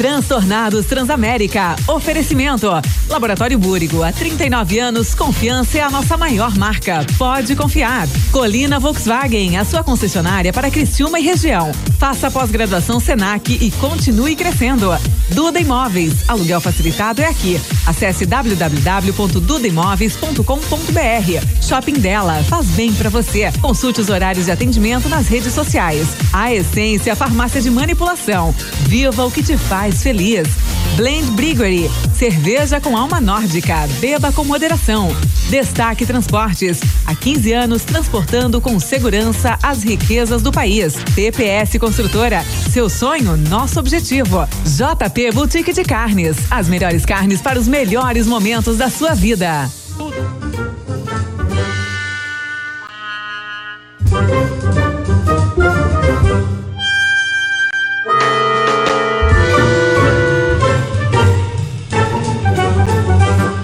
Transtornados Transamérica. Oferecimento. Laboratório Búrigo. Há 39 anos, confiança é a nossa maior marca. Pode confiar. Colina Volkswagen, a sua concessionária para Criciúma e região. Faça pós-graduação Senac e continue crescendo. Duda Imóveis. Aluguel facilitado é aqui. Acesse www.dudaimóveis.com.br. Shopping dela. Faz bem para você. Consulte os horários de atendimento nas redes sociais. A Essência Farmácia de Manipulação. Viva o que te faz feliz. Blend Briggery. Cerveja com alma nórdica. Beba com moderação. Destaque Transportes. Há 15 anos transportando com segurança as riquezas do país. TPS Construtora. Seu sonho, nosso objetivo. JP Boutique de Carnes. As melhores carnes para os melhores momentos da sua vida.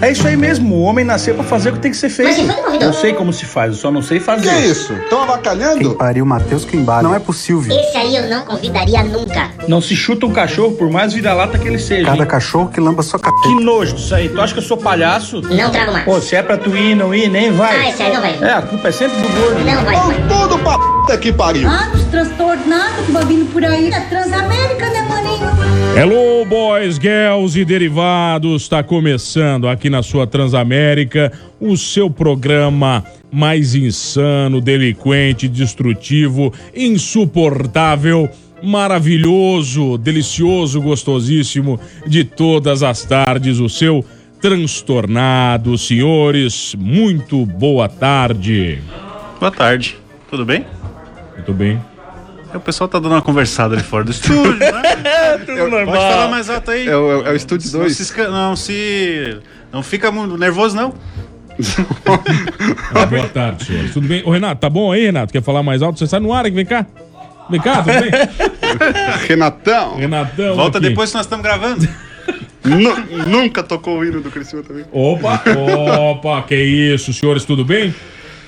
É isso aí mesmo, o homem nasceu pra fazer o que tem que ser feito. Mas você foi convidado? Eu sei como se faz, eu só não sei fazer. Que é isso? Estão avacalhando? Pariu, Matheus Quimbara. Não é possível. Esse aí eu não convidaria nunca. Não se chuta um cachorro, por mais vira-lata que ele seja. Cada hein? cachorro que lamba sua Que capeta. nojo disso aí. Tu acha que eu sou palhaço? Não trago mais. Pô, se é pra tu ir, não ir, nem vai. Ah, esse aí não vai. É, a culpa é sempre do gordo. Não vai, Vão tudo pra puta que pariu. Ah, os transtornados que vindo por aí. É Transamérica, né, maninho? Hello, boys, girls e derivados. Está começando aqui na sua Transamérica o seu programa mais insano, delinquente, destrutivo, insuportável, maravilhoso, delicioso, gostosíssimo de todas as tardes. O seu transtornado, senhores. Muito boa tarde. Boa tarde. Tudo bem? Muito bem. O pessoal tá dando uma conversada ali fora do estúdio, né? Tudo Pode falar mais alto aí. É o, é o Estúdio Não 2. se, esca- não se. Não fica nervoso, não. Ah, boa tarde, senhores. Tudo bem? Ô, Renato, tá bom aí, Renato? Quer falar mais alto? Você sai no ar aqui, vem cá. Vem cá, tudo bem? Renatão. Renatão. Volta aqui. depois que nós estamos gravando. Nu- nunca tocou o hino do Criciúma também. Opa, opa, que isso, senhores, tudo bem?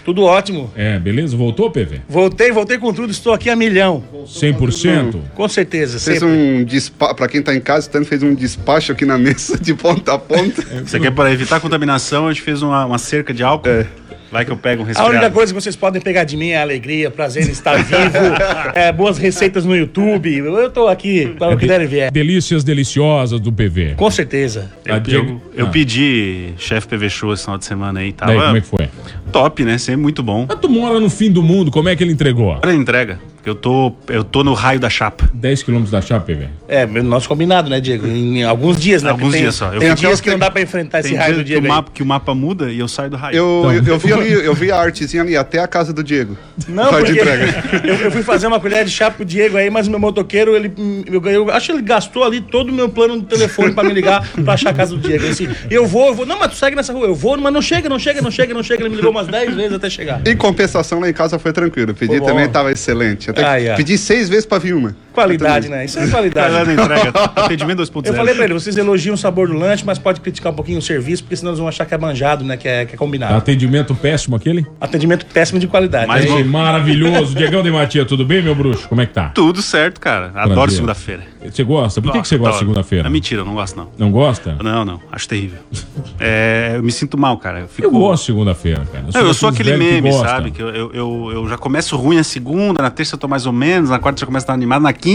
Tudo ótimo. É, beleza? Voltou, PV? Voltei, voltei com tudo, estou aqui a milhão. 100%? Com certeza, Fez sempre. um despacho, pra quem tá em casa, o Stan fez um despacho aqui na mesa de ponta a ponta. Você quer para evitar a contaminação, a gente fez uma, uma cerca de álcool. É. Vai que eu pego um A resfriado. única coisa que vocês podem pegar de mim é a alegria, prazer em estar vivo, é, boas receitas no YouTube. Eu tô aqui para o que der e vier. Delícias deliciosas do PV. Com certeza. Eu, Ah, eu, eu Ah. pedi chefe PV Show esse final de semana aí. Tava Daí, como é que foi? Top, né? Sempre muito bom. Mas tu mora no fim do mundo, como é que ele entregou? A entrega. Eu tô, eu tô no raio da chapa. 10 quilômetros da chapa, PV. É, nosso combinado, né, Diego? Em alguns dias, né? Alguns tem- dias só. Eu Tem dias que não dá pra enfrentar esse raio do que Diego. o, aí. mapa, que o mapa muda e eu saio do raio. Eu, Então. eu, eu vi ali, eu vi a artezinha ali até a casa do Diego. Não, porque entrega. eu, eu fui fazer uma colher de chá pro Diego aí, mas o meu motoqueiro, ele, eu, eu acho que ele gastou ali todo o meu plano do telefone pra me ligar pra achar a casa do Diego. Assim, eu vou, eu vou, não, mas tu segue nessa rua, eu vou, mas não chega, não chega, não chega, não chega. Ele me ligou umas 10 vezes até chegar. Em compensação, lá em casa foi tranquilo. Pedi Foi também, tava excelente. Até Ai, ai. pedi seis vezes pra vir uma. Qualidade, né? Isso é qualidade. Lá na entrega. Atendimento 2.0. Eu falei pra ele, vocês elogiam o sabor do lanche, mas pode criticar um pouquinho o serviço, porque senão eles vão achar que é manjado, né? Que é, que é combinado. Atendimento péssimo aquele? Atendimento péssimo de qualidade. Mas né? Maravilhoso. Diegão de Matia, tudo bem, meu bruxo? Como é que tá? Tudo certo, cara. Adoro segunda-feira. Você gosta? Por que, que você gosta de segunda-feira? É mentira, eu não gosto não. Não gosta? Não, não. Acho terrível. É, eu me sinto mal, cara. Eu, fico... Eu gosto de segunda-feira, cara. Não, eu sou daqueles aquele velhos que meme, gosta. sabe? Que eu, eu, eu, eu já começo ruim na segunda, na terça eu tô mais ou menos, na quarta eu já começo a estar animado, na quinta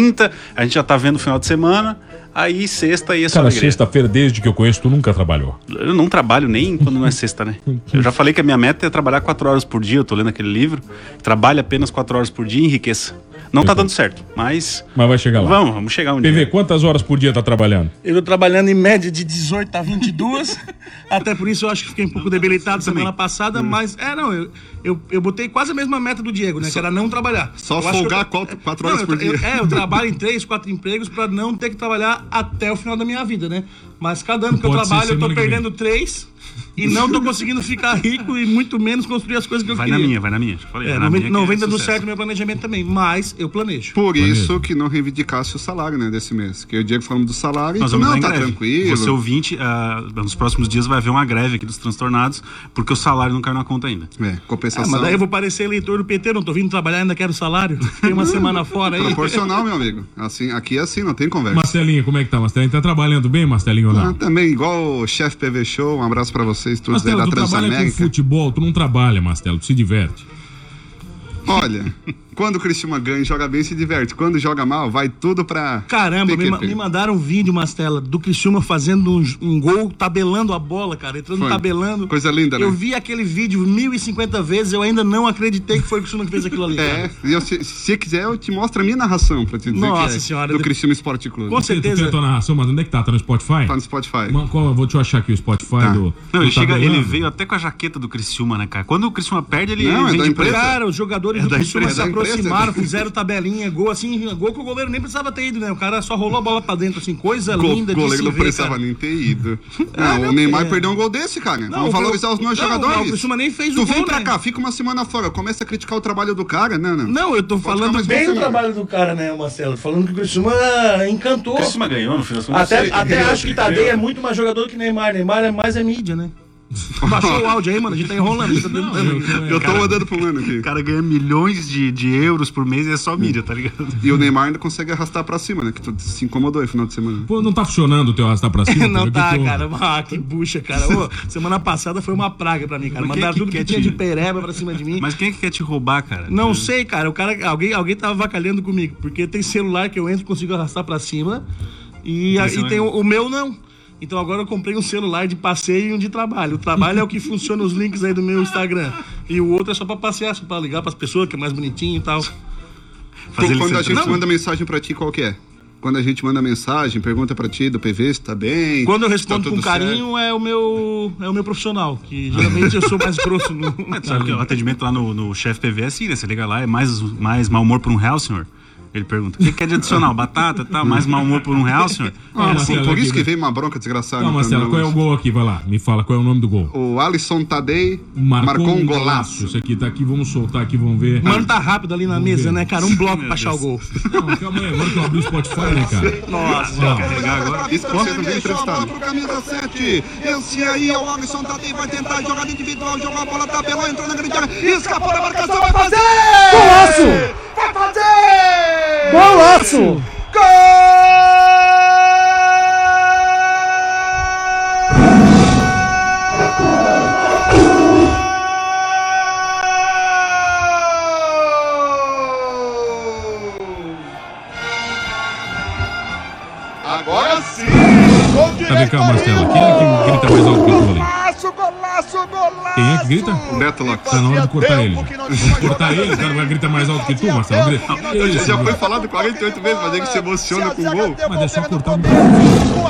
a gente já tá vendo o final de semana, aí sexta é só Cara, alegria. sexta-feira, desde que eu conheço, tu nunca trabalhou. Eu não trabalho nem quando não é sexta, né? Eu já falei que a minha meta é trabalhar quatro horas por dia, eu tô lendo aquele livro. Trabalhe apenas quatro horas por dia e enriqueça. Não tá dando certo, mas Mas vai chegar lá. vamos, vamos chegar um PV, dia. quantas horas por dia tá trabalhando? Eu tô trabalhando em média de 18 a 22. até por isso eu acho que fiquei um pouco debilitado semana passada, mas é, não, eu, eu, eu botei quase a mesma meta do Diego, né? que era não trabalhar. Só Eu folgar eu- quatro- quatro Não, horas eu por eu- dia. é, eu trabalho em três, quatro empregos pra não ter que trabalhar até o final da minha vida, né? Mas cada ano que eu Pode ser trabalho, eu tô perdendo três e não tô conseguindo ficar rico e muito menos construir as coisas que eu Vai queria. na minha, vai na minha. Falei, É, vai não na vem, minha não vem é dando sucesso. certo meu planejamento também, mas eu planejo. Por Maneiro. isso que não reivindicasse o salário, né, desse mês. Que o Diego falando do salário, Nós então, vamos não, tá greve. tranquilo. Você ouvinte, ah, nos próximos dias vai haver uma greve aqui dos transtornados, porque o salário não caiu na conta ainda. É, compensação. mas daí eu vou parecer eleitor do PT, não tô vindo trabalhar, ainda quero salário. Fiquei uma semana fora aí. Proporcional, meu amigo. Assim, aqui é assim, não tem conversa. Marcelinho, como é que tá? Marcelinho tá trabalhando bem, Marcelinho, ou Ah, não? também, igual o chefe PV Show, um abraço pra vocês todos aí Marcelo, da tu trabalha com Transamérica. futebol, tu não trabalha, Marcelo, tu se diverte. Olha, quando o Cristiano ganha e joga bem, se diverte. Quando joga mal, vai tudo pra. Caramba, me, me mandaram um vídeo, Mastela, do Criciúma fazendo um, um gol, tabelando a bola, cara. Entrando Foi. tabelando. Coisa linda, né? Eu vi aquele vídeo 1050 vezes, eu ainda não acreditei que foi o Criciúma que fez aquilo ali. É, eu, se, se você quiser, eu te mostro a minha narração pra te dizer Nossa que é senhora, do de- Cristiano Esporte Clube. Com Tu tem certeza. a tua narração, mas onde é que tá? Tá no Spotify? Tá no Spotify. Qual- eu vou te achar aqui o Spotify Tá. do. Não, do ele, chega, ele veio até com a jaqueta do Criciúma, né, cara? Quando o Criciúma perde, ele, Não, é vem da de empresa. Cara, os jogadores É do Criciúma se é. Aproximaram, fizeram tabelinha, gol assim, gol que o goleiro nem precisava ter ido, né? O cara só rolou a bola pra dentro, assim, coisa Go- linda de goleiro se não ver, precisava cara. nem ter ido. Não, não, o Neymar é. perdeu um gol desse, cara. Não, Vamos o valorizar os nossos não, jogadores. o Criciúma nem fez o tu vem gol, pra né? cá, fica uma semana fora, começa a criticar o trabalho do cara. Não, não. Não, eu tô Pode falando bem bem do trabalho do cara, né, Marcelo? Falando que o Criciúma encantou. O Criciúma ganhou no final. Até, até acho que Tadei é muito mais jogador que Neymar. Neymar é mais é mídia, né? Baixou o áudio aí, mano. A gente tá enrolando. A gente tá tentando aqui. Eu tô mandando pro mano aqui. O cara ganha milhões de, de euros por mês e é só mídia, tá ligado? E o Neymar ainda consegue arrastar pra cima, né? Que tu se incomodou aí no final de semana. Pô, não tá funcionando o teu arrastar pra cima? Não que tá, que houve? cara. Ah, que bucha, cara. Ô, semana passada foi uma praga pra mim, cara. Mas é Mandaram que tudo que quer tinha te- de pereba pra cima de mim. Mas quem é que quer te roubar, cara? Não sei, cara. O cara, alguém, alguém tava vacalhando comigo. Porque tem celular que eu entro e consigo arrastar pra cima. E, a- e tem o, não. o meu não. Então agora eu comprei um celular de passeio e um de trabalho. O trabalho é o que funciona os links aí do meu Instagram. E o outro é só pra passear, só pra ligar pras pessoas, que é mais bonitinho e tal. Fazer Quando a gente Não. manda mensagem pra ti, qual que é? Quando a gente manda mensagem, pergunta pra ti do PV se tá bem. Quando eu se respondo tá com carinho, é o meu é o meu profissional. Que geralmente eu sou mais grosso no. É, Sabe que o atendimento lá no, no chefe PV é assim, né? Você liga lá, é mais, mais mau humor por um real, senhor? Ele pergunta, o que quer de adicional? Batata e tal, mais mau humor por um real, senhor? Ah, sim, Marcelo, por aqui, isso que né? veio uma bronca desgraçada. Não, Marcelo, qual é o gol aqui? Vai lá, me fala qual é o nome do gol. O Alisson Tadei Marcou, marcou, um golaço. Isso aqui tá aqui, vamos soltar aqui, vamos ver. Mano, tá rápido ali na mesa, né, cara? Um bloco pra achar o gol. Não, calma aí, agora que eu abri o Spotify, né, cara? Nossa. Isso pra você não vem entrevistado. pro camisa 7. Esse aí é o Alisson Tadei, vai tentar jogar individual, jogou a bola, tabelou, entrou na grande área, escapou da marcação, vai fazer! Golaço! Vai fazer! Golaço! Agora sim! Gol de Tá, Quem é que grita? O Beto Lopes. Tá na hora de cortar ele. que Vamos cortar ele, o cara vai gritar mais alto que tu, Marcelo. Grita. Já foi falado 48 vezes, mas ele se emociona com o gol. Mas é só cortar um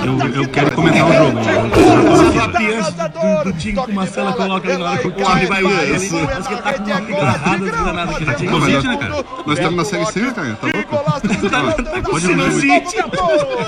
Eu, eu quero comentar o jogo. Essa lapiança do, do time que o Marcelo coloca ali na hora que o time vai usar. Isso. Parece que ele tá com uma pica aqui. Né, nós, cara? nós estamos na série C, né, cara? Tá louco? Pode ir,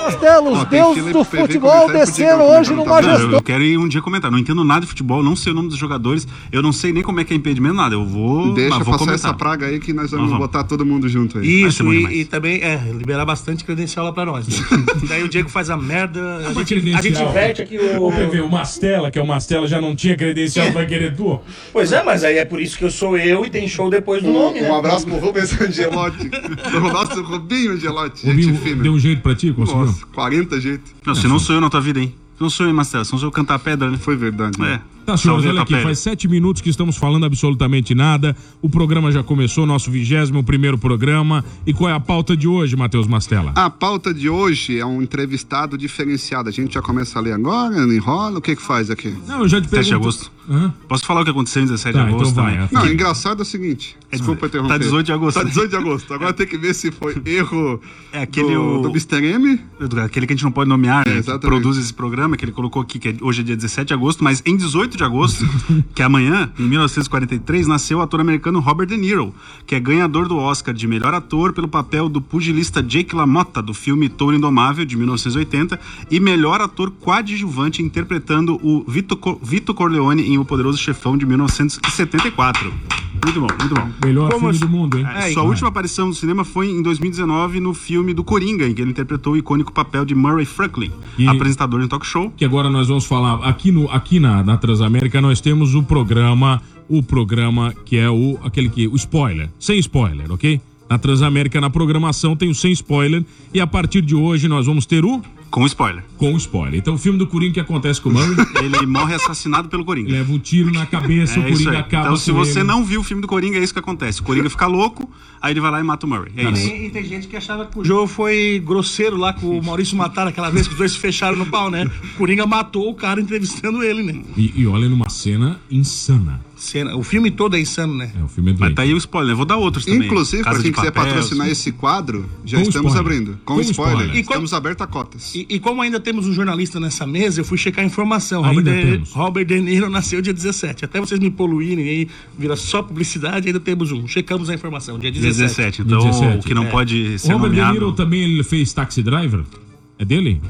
Castelo, os deuses do futebol desceram Diego hoje numa tá? Não, eu, quero ir um dia comentar. Não entendo nada de futebol, não sei o nome dos jogadores, eu não sei nem como é que é impedimento, nada. Eu vou. Deixa vou passar comentar. essa praga aí que nós vamos vamos. botar todo mundo junto aí. Isso, e, e também é, liberar bastante credencial lá pra nós. Né? Daí o Diego faz a merda, a gente, a gente inverte aqui o. Ô, PV, o Mastela, que é o Mastela, já não tinha credencial, vai querer tu? Pois é, mas aí é por isso que eu sou eu e tem show depois do nome, Um né? abraço pro Rubens Angelotti. O nosso Rubinho Angelotti, O gente fina. deu um jeito pra ti, conseguiu? Nossa, 40 jeitos. Não, se não sou eu na tua vida, hein? Não sou eu, Marcelo, se não sou eu cantar pedra, né? Foi verdade. né? É. Tá, senhores, olha aqui, faz sete minutos que estamos falando absolutamente nada. O programa já começou, nosso vigésimo primeiro programa. E qual é a pauta de hoje, Matheus Mastella? A pauta de hoje é um entrevistado diferenciado. A gente já começa a ler agora, enrola, o que que faz aqui? Não, eu já te 7 de pergunto... agosto. Hã? Posso falar o que aconteceu em 17 Tá, de agosto então vai, também? é. Não, o engraçado é o seguinte. Desculpa interromper. Tá 18 de agosto. Tá 18 de agosto. Agora tem que ver se foi erro É aquele do, o- do Mr. M. Aquele que a gente não pode nomear, né? que exatamente. produz esse programa, que ele colocou aqui, que é- hoje é dia 17 de agosto, mas em 18 8 de agosto, que é amanhã, em 1943, nasceu o ator americano Robert De Niro, que é ganhador do Oscar de melhor ator pelo papel do pugilista Jake LaMotta, do filme Touro Indomável, de 1980, e melhor ator coadjuvante interpretando o Vito, Co- Vito Corleone em O Poderoso Chefão, de 1974. Muito bom, muito bom. Melhor Como filme do mundo, hein? É, sua última aparição no cinema foi em 2019 no filme do Coringa, em que ele interpretou o icônico papel de Murray Franklin, E- apresentador de talk show. Que agora nós vamos falar aqui no aqui na, na Transamérica nós temos o programa, o programa que é o aquele que o spoiler, sem spoiler, OK? Na Transamérica na programação tem o sem spoiler e a partir de hoje nós vamos ter o Com spoiler. com spoiler. Então o filme do Coringa que acontece com o Murray, Ele morre assassinado pelo Coringa. leva um tiro na cabeça, o É isso Coringa acaba Então, se com você ele. não viu o filme do Coringa, é isso que acontece. O Coringa fica louco, aí ele vai lá e mata o Murray. É isso. E, e tem gente que achava que o jogo foi grosseiro lá com o Maurício Matar aquela vez que os dois se fecharam no pau, né? O Coringa matou o cara entrevistando ele, né? E, e olha numa cena insana. Cena, o filme todo é insano, né? É, o filme é Mas doente. tá aí o spoiler. Eu vou dar outros também. Inclusive, Casa para quem quiser Papel, patrocinar sim. esse quadro, já Com estamos spoiler. abrindo. Com, Com spoiler. spoiler. E Estamos abertos a cotas. E, e como ainda temos um jornalista nessa mesa, eu fui checar a informação. Ainda Robert, de, temos. Robert De Niro nasceu dia 17. Até vocês me poluírem aí, vira só publicidade, ainda temos um. Checamos a informação, dia 17. 17. Então, 17, o que não é. pode O ser Robert De nomeado... Niro também ele fez Taxi Driver? É dele?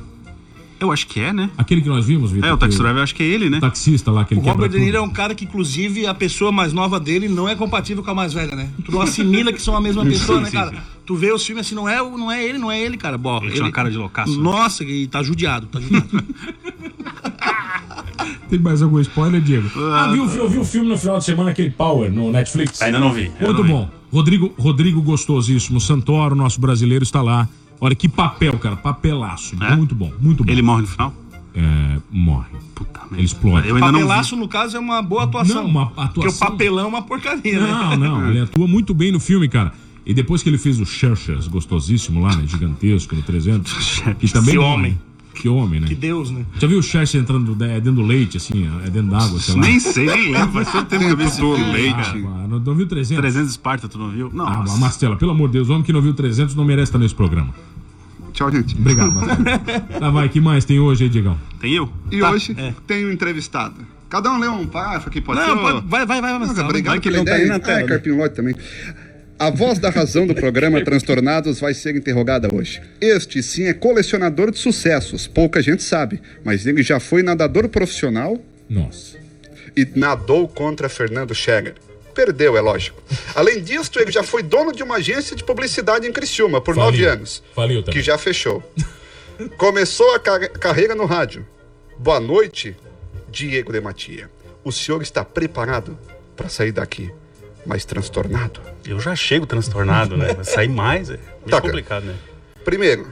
Eu acho que é, né? Aquele que nós vimos, Vitor? É, o Taxi que- Driver eu acho que é ele, né? O taxista lá, aquele O Robert quebra De Niro é um cara que, inclusive, a pessoa mais nova dele não é compatível com a mais velha, né? Tu não assimila que são a mesma pessoa, né, sim, cara? sim. Tu vê os filmes assim, não é, o- não é ele, não é ele, cara. Bom, Ele tinha uma cara de loucaço, né? Nossa, e tá judiado, tá judiado. Tem mais algum spoiler, Diego? Ah, viu, eu vi o filme no final de semana, aquele Power, no Netflix. Ainda não vi. Muito não vi. bom. Rodrigo, Rodrigo gostosíssimo. Santoro, nosso brasileiro, está lá. Olha que papel, cara. Papelaço. É? Muito bom, muito bom. Ele morre no final? É, morre. Puta merda. Ele explode. Eu ainda não vi. Papelaço, no caso, é uma boa atuação. Não, uma Porque o atuação- papelão é uma porcaria, né? Não, não. Ele atua muito bem no filme, cara. E depois que ele fez o Churches, gostosíssimo lá, né? Gigantesco, no 300. que também Que morre. homem. Que homem, né? Que Deus, né? Já viu o Churches entrando é, dentro do leite, assim? É dentro d'água, sei lá? Nem sei, nem lembro. Faz tanto tempo que eu vi esse filme. leite. Ah, não, não viu 300? 300 Esparta, tu não viu? Ah, Nossa. Mastela, pelo amor de Deus, o homem que não viu 300 não merece estar nesse programa. Tchau, gente. Obrigado, Mastela. tá, vai, que mais tem hoje aí, Diegão? Tem eu? E Tá, hoje é. tem um entrevistado. Cada um lê um parágrafo aqui, pode Não, ser? pode- vai, vai, vai, vai. obrigado vai que pela não tá nem na tela, Ah, né? Carpinho Lote também. A voz da razão do programa Transtornados vai ser interrogada hoje. Este, sim, é colecionador de sucessos. Pouca gente sabe, mas ele já foi nadador profissional Nossa. e nadou contra Fernando Scheger. Perdeu, é lógico. Além disso, ele já foi dono de uma agência de publicidade em Criciúma por Faliu. nove anos, Faliu também. que já fechou. Começou a ca- carreira no rádio. Boa noite, Diego de Matia. O senhor está preparado para sair daqui mais transtornado? Eu já chego transtornado, né? Mas sair mais é meio Tá, cara. complicado, né? Primeiro,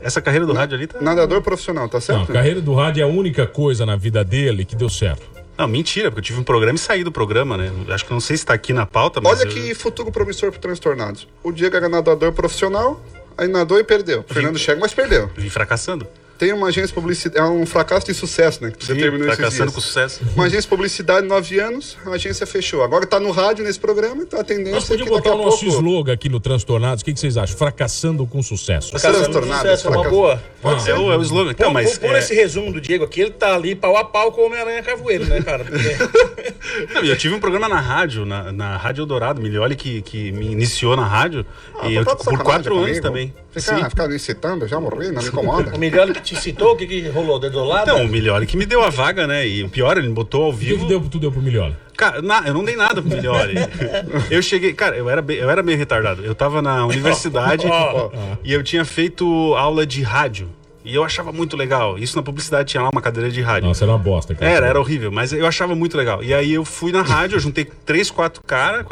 Essa carreira do rádio ali tá. nadador profissional, tá Não, a certo? carreira do rádio é a única coisa na vida dele que deu certo. Não, mentira, porque eu tive um programa e saí do programa, né? Acho que não sei se tá aqui na pauta, mas. Olha eu- que futuro promissor para transtornados. O Diego era nadador profissional, aí nadou e perdeu. Fernando Scheger, mas perdeu. Vim fracassando. Tem uma agência de publicidade, é um fracasso de sucesso, né? Que tu Sim, determinou esses fracassando dias. com sucesso. Uma agência de publicidade, nove anos, a agência fechou. Agora tá no rádio nesse programa, então a tendência Nós é que botar a o nosso pouco... slogan aqui no Transtornados. O que, que vocês acham? Fracassando com sucesso. Transtornados, Sucesso, é uma boa. Pode ser, o- é o slogan. Então, mas. por, por é- esse resumo do Diego aqui, ele tá ali pau a pau com o Homem-Aranha Cavoeiro, né, cara? Porque- Não, eu tive um programa na rádio, na, na Rádio Eldorado, Milioli, que, que me iniciou na rádio. Ah, e tá eu, de por quatro anos comigo. também. Fica, Sim. fica me incitando, já morri, não me incomoda. o que te citou, o que, que rolou? Dedolado? Então, o Milioli que me deu a vaga, né? E o pior, ele me botou ao O que, vivo. que deu, tu deu pro Milioli? Cara, na- eu não dei nada pro Milioli. eu cheguei, cara, eu era, bem, eu era meio retardado. Eu tava na universidade e eu tinha feito aula de rádio. E eu achava muito legal. Isso na publicidade tinha lá uma cadeira de rádio. Nossa, era uma bosta, cara. Era, era horrível, mas eu achava muito legal. E aí eu fui na rádio, eu juntei três, quatro caras,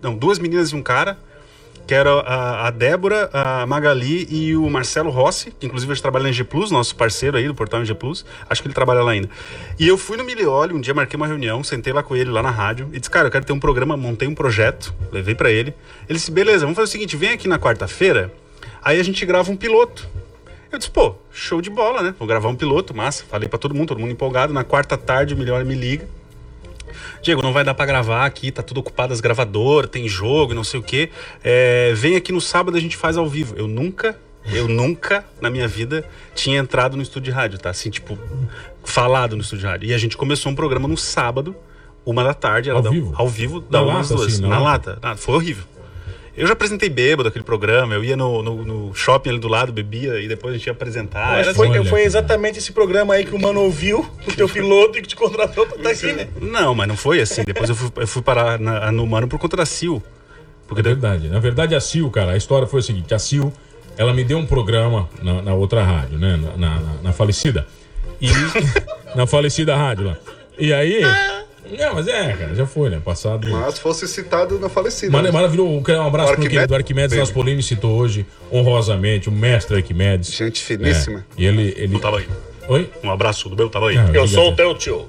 não, duas meninas e um cara, que era a, a Débora, a Magali e o Marcelo Rossi, que inclusive hoje trabalha na G Plus, nosso parceiro aí do portal G Plus. Acho que ele trabalha lá ainda. E eu fui no Milioli, um dia marquei uma reunião, sentei lá com ele lá na rádio e disse: Cara, eu quero ter um programa, montei um projeto, levei pra ele. Ele disse: Beleza, vamos fazer o seguinte, vem aqui na quarta-feira, aí a gente grava um piloto. Eu disse, pô, show de bola, né? Vou gravar um piloto, massa. Falei pra todo mundo, todo mundo empolgado. Na quarta tarde, o Melhor me liga. Diego, não vai dar pra gravar aqui, tá tudo ocupado as gravadoras, tem jogo não sei o quê. É, vem aqui no sábado a gente faz ao vivo. Eu nunca Eu nunca, na minha vida, tinha entrado no estúdio de rádio, tá? Assim, tipo, falado no estúdio de rádio. E a gente começou um programa no sábado, uma da tarde. Era Ao vivo? Ao vivo, da uma às duas. assim, na na lata? lata. Ah, foi horrível. Eu já apresentei bêbado aquele programa, eu ia no, no, no shopping ali do lado, bebia e depois a gente ia apresentar. Mas foi, assim. foi exatamente esse programa aí que o mano ouviu, o teu piloto, e que te contratou pra estar aqui, né? Não, mas não foi assim. Depois eu fui, eu fui parar na- no Mano por conta da Sil. é verdade. Na verdade, a Sil, cara, a história foi a seguinte: a Sil, ela me deu um programa na, na outra rádio, né? Na, na- na falecida. E. na falecida rádio lá. E aí. Não, mas é, cara, já foi, né? Passado. Mas fosse citado na falecida. Mano, né? maravilhoso. Um abraço pro Arquimedes. querido Arquimedes Naspolini citou hoje, honrosamente, o mestre Arquimedes. Gente finíssima. É, e ele. ele... Do tamanho. Oi? Um abraço do meu tamanho. Ah, Eu sou o teu tio.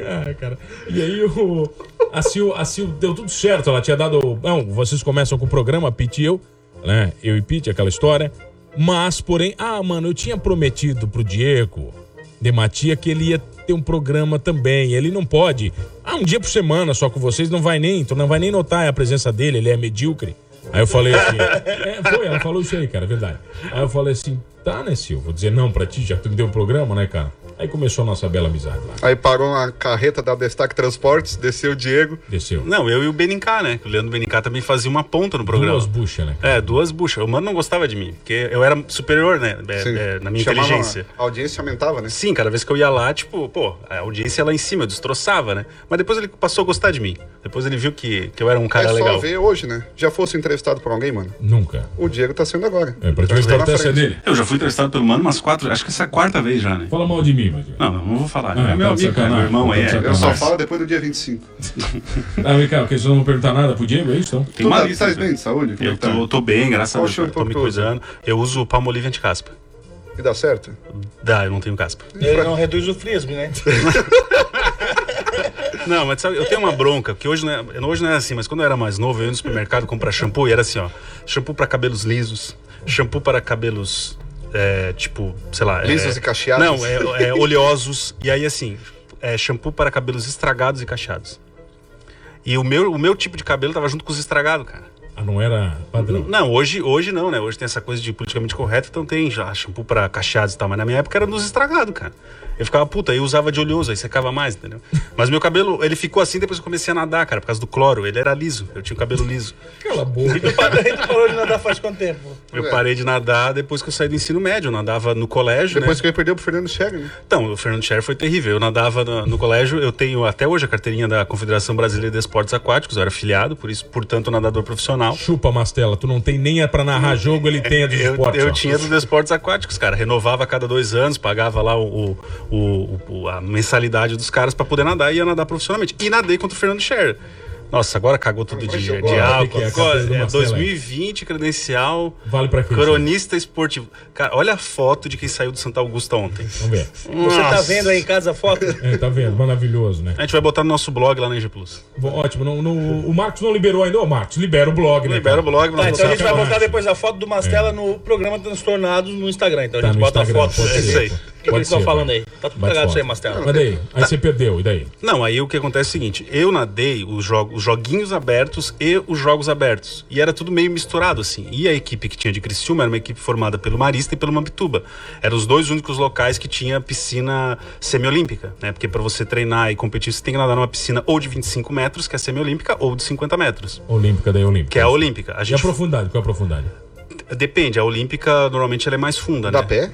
Ah, cara. E aí o. A Sil, a Sil deu tudo certo. Ela tinha dado. Não, vocês começam com o programa, Pete e eu, né? Eu e Pete, aquela história. Mas, porém, ah, mano, eu tinha prometido pro Diego de Matia que ele ia ter um programa também. Ele não pode. Ah, um dia por semana só com vocês, não vai nem, tu não vai nem notar a presença dele, ele é medíocre. Aí eu falei assim, é, foi, ela falou isso aí, cara, é verdade. Aí eu falei assim, tá, né, Sil? Vou dizer não pra ti, já que tu me deu um programa, né, cara? Aí começou a nossa bela amizade lá. Aí parou uma carreta da Destaque Transportes, desceu o Diego. Desceu. Não, eu e o Benincá, né? O Leandro Benincá também fazia uma ponta no programa. Duas buchas, né? É, duas buchas. O mano não gostava de mim, porque eu era superior, né? é, Sim. é, na minha Chamava- inteligência. A audiência aumentava, né? Sim, cada vez que eu ia lá, tipo, pô, a audiência lá em cima, eu destroçava, né? Mas depois ele passou a gostar de mim. Depois ele viu que, que eu era um cara é só legal. ver hoje, né? Já fosse entrevistado por alguém, mano? Nunca. O Diego tá sendo agora. É, pra te ver a importância dele. Eu já fui entrevistado pelo mano umas quatro, acho que essa é a quarta vez já, né? Fala mal de mim, mas. Não, não, não vou falar. Ah, é meu tá de amigo, cara, meu irmão aí. tá É, Eu só falo depois do dia 25. Ah, vem cá, porque vocês não vão perguntar nada pro Diego, é isso? Então? Tem uma tá, lista. tá né? bem de saúde? É Eu tá? tô, tô bem, graças Qual a Deus. Tô me tu cuidando. Eu uso o Palmolive anti-caspa. E dá certo? Dá, eu não tenho caspa. Ele não reduz o frisbee, né? Não, mas sabe, eu tenho uma bronca, que hoje não, é, hoje não é assim, mas quando eu era mais novo, eu ia no supermercado comprar shampoo e era assim, ó. Shampoo para cabelos lisos, shampoo para cabelos, é, tipo, sei lá. é- Lisos e cacheados? Não, é, é oleosos. E aí, assim, é shampoo para cabelos estragados e cacheados. E o meu, o meu tipo de cabelo tava junto com os estragados, cara. Ah, não era padrão. Não, hoje, hoje não, né? Hoje tem essa coisa de politicamente correto, então tem já shampoo pra cacheados e tal. Mas na minha época era dos estragados, cara. Eu ficava, puta, eu usava de oleoso, aí secava mais, entendeu? Mas meu cabelo, ele ficou assim depois que eu comecei a nadar, cara, por causa do cloro. Ele era liso, eu tinha o cabelo liso. Cala a boca. E tu parou, tu parou de nadar faz quanto tempo? Eu parei de nadar depois que eu saí do ensino médio. Eu nadava no colégio, Depois né? que ele perdeu pro Fernando Scherer, né? Então, o Fernando Scherer foi terrível. Eu nadava no, no colégio, eu tenho até hoje a carteirinha da Confederação Brasileira de Esportes Aquáticos, eu era filiado, por isso, portanto, nadador profissional. Chupa, Mastela, tu não tem nem a pra narrar jogo, ele tem a dos Eu, esportes. eu ó. tinha dos esportes aquáticos, cara. Renovava a cada dois anos, pagava lá o, o- o- o- a mensalidade dos caras pra poder nadar e ia nadar profissionalmente. E nadei contra o Fernando Scherer. Nossa, agora cagou tudo de, né? álcool. É Agora, é, Marcelo aí? 2020, credencial. Vale pra quê? Cronista esportivo. Cara, olha a foto de quem saiu do Santa Augusta ontem. Vamos ver. Você tá vendo aí em casa a foto? É, tá vendo? Maravilhoso, né? A gente vai botar no nosso blog lá na Eng Plus. Bom, ótimo. não- não- o Marcos não liberou ainda. Ô, Marcos, libera o blog, né? Libera cara? o blog, Tá, então a gente vai botar depois a foto do Mastela no programa Transtornados no Instagram. Então a Tá gente no bota Instagram, a foto. É isso aí. O que, eles estão falando aí? Tá tudo cagado isso aí. Mastela. Mas daí, aí você perdeu, e daí? Não, aí o que acontece é o seguinte: eu nadei os, jogos, os joguinhos abertos e os jogos abertos. E era tudo meio misturado, assim. E a equipe que tinha de Criciúma era uma equipe formada pelo Marista e pelo Mampituba. Eram os dois únicos locais que tinha piscina semiolímpica, né? Porque para você treinar e competir, você tem que nadar numa piscina ou de 25 metros, que é semiolímpica, ou de 50 metros, Olímpica, daí Olímpica. que é a olímpica. A E a gente profundidade? Qual é a profundidade? Depende, a olímpica normalmente ela é mais funda, Dá né? pé?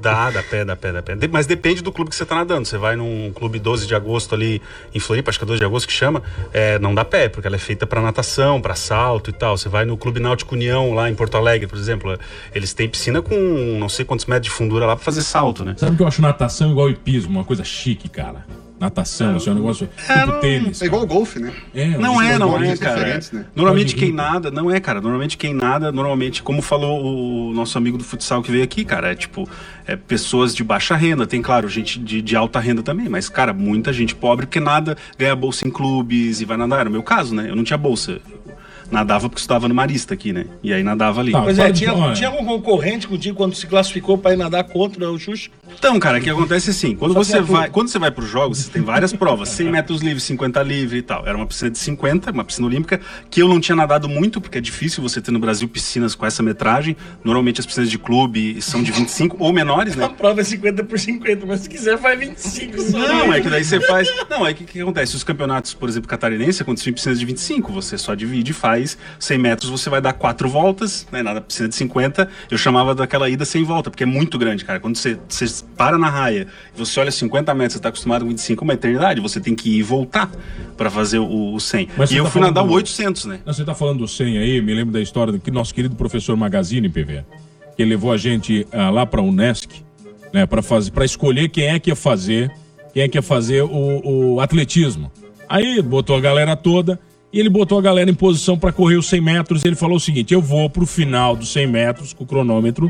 Dá, dá pé, dá pé, dá pé. Mas depende do clube que você tá nadando. Você vai num clube 12 de agosto ali em Floripa, acho que é 12 de agosto que chama, é, não dá pé, porque ela é feita para natação, para salto e tal. Você vai no Clube Náutico União lá em Porto Alegre, por exemplo, eles têm piscina com não sei quantos metros de fundura lá para fazer salto, né? Sabe que eu acho natação igual hipismo, uma coisa chique, cara. Natação, assim, é um negócio tipo tênis. É igual o golfe, né? É, Não é, não é, cara. né? Normalmente quem nada, não é, cara. Normalmente quem nada, normalmente, como falou o nosso amigo do futsal que veio aqui, cara, é tipo, é pessoas de baixa renda. Tem, claro, gente de, de alta renda também, mas, cara, muita gente pobre porque nada ganha bolsa em clubes e vai nadar. Era o meu caso, né? Eu não tinha bolsa. Nadava porque estudava no Marista aqui, né? E aí nadava ali. Pois é, tinha, tinha algum concorrente contigo quando se classificou pra ir nadar contra o Xuxa? Então, cara, o que acontece é assim, quando Só você vai, quando você vai para os jogos, você tem várias provas, 100 metros livre, 50 livre e tal. Era uma piscina de 50, uma piscina olímpica, que eu não tinha nadado muito, porque é difícil você ter no Brasil piscinas com essa metragem. Normalmente as piscinas de clube são de 25 ou menores, né? A prova é 50 por 50, mas se quiser faz 25 só. Não, é que daí você faz. Não, é que o que acontece? Os campeonatos, por exemplo, catarinense, acontecem em piscinas de 25. Você só divide e faz 100 metros, você vai dar quatro voltas, né? Na piscina de 50, eu chamava daquela ida sem volta, porque é muito grande, cara. Quando você, você para na raia você olha 50 metros, você tá acostumado com 25, é uma eternidade. Você tem que ir e voltar pra fazer o, o 100. Mas e eu tá fui nadar o do- 800, né? Não, Você tá falando do 100 aí, me lembro da história do que nosso querido professor Magazine, PV, que levou a gente ah, lá pra Unesc, né, para fazer, para escolher quem é que ia fazer, quem é que ia fazer o, o atletismo. Aí botou a galera toda e ele botou a galera em posição pra correr os 100 metros. E ele falou o seguinte: eu vou pro final dos 100 metros com o cronômetro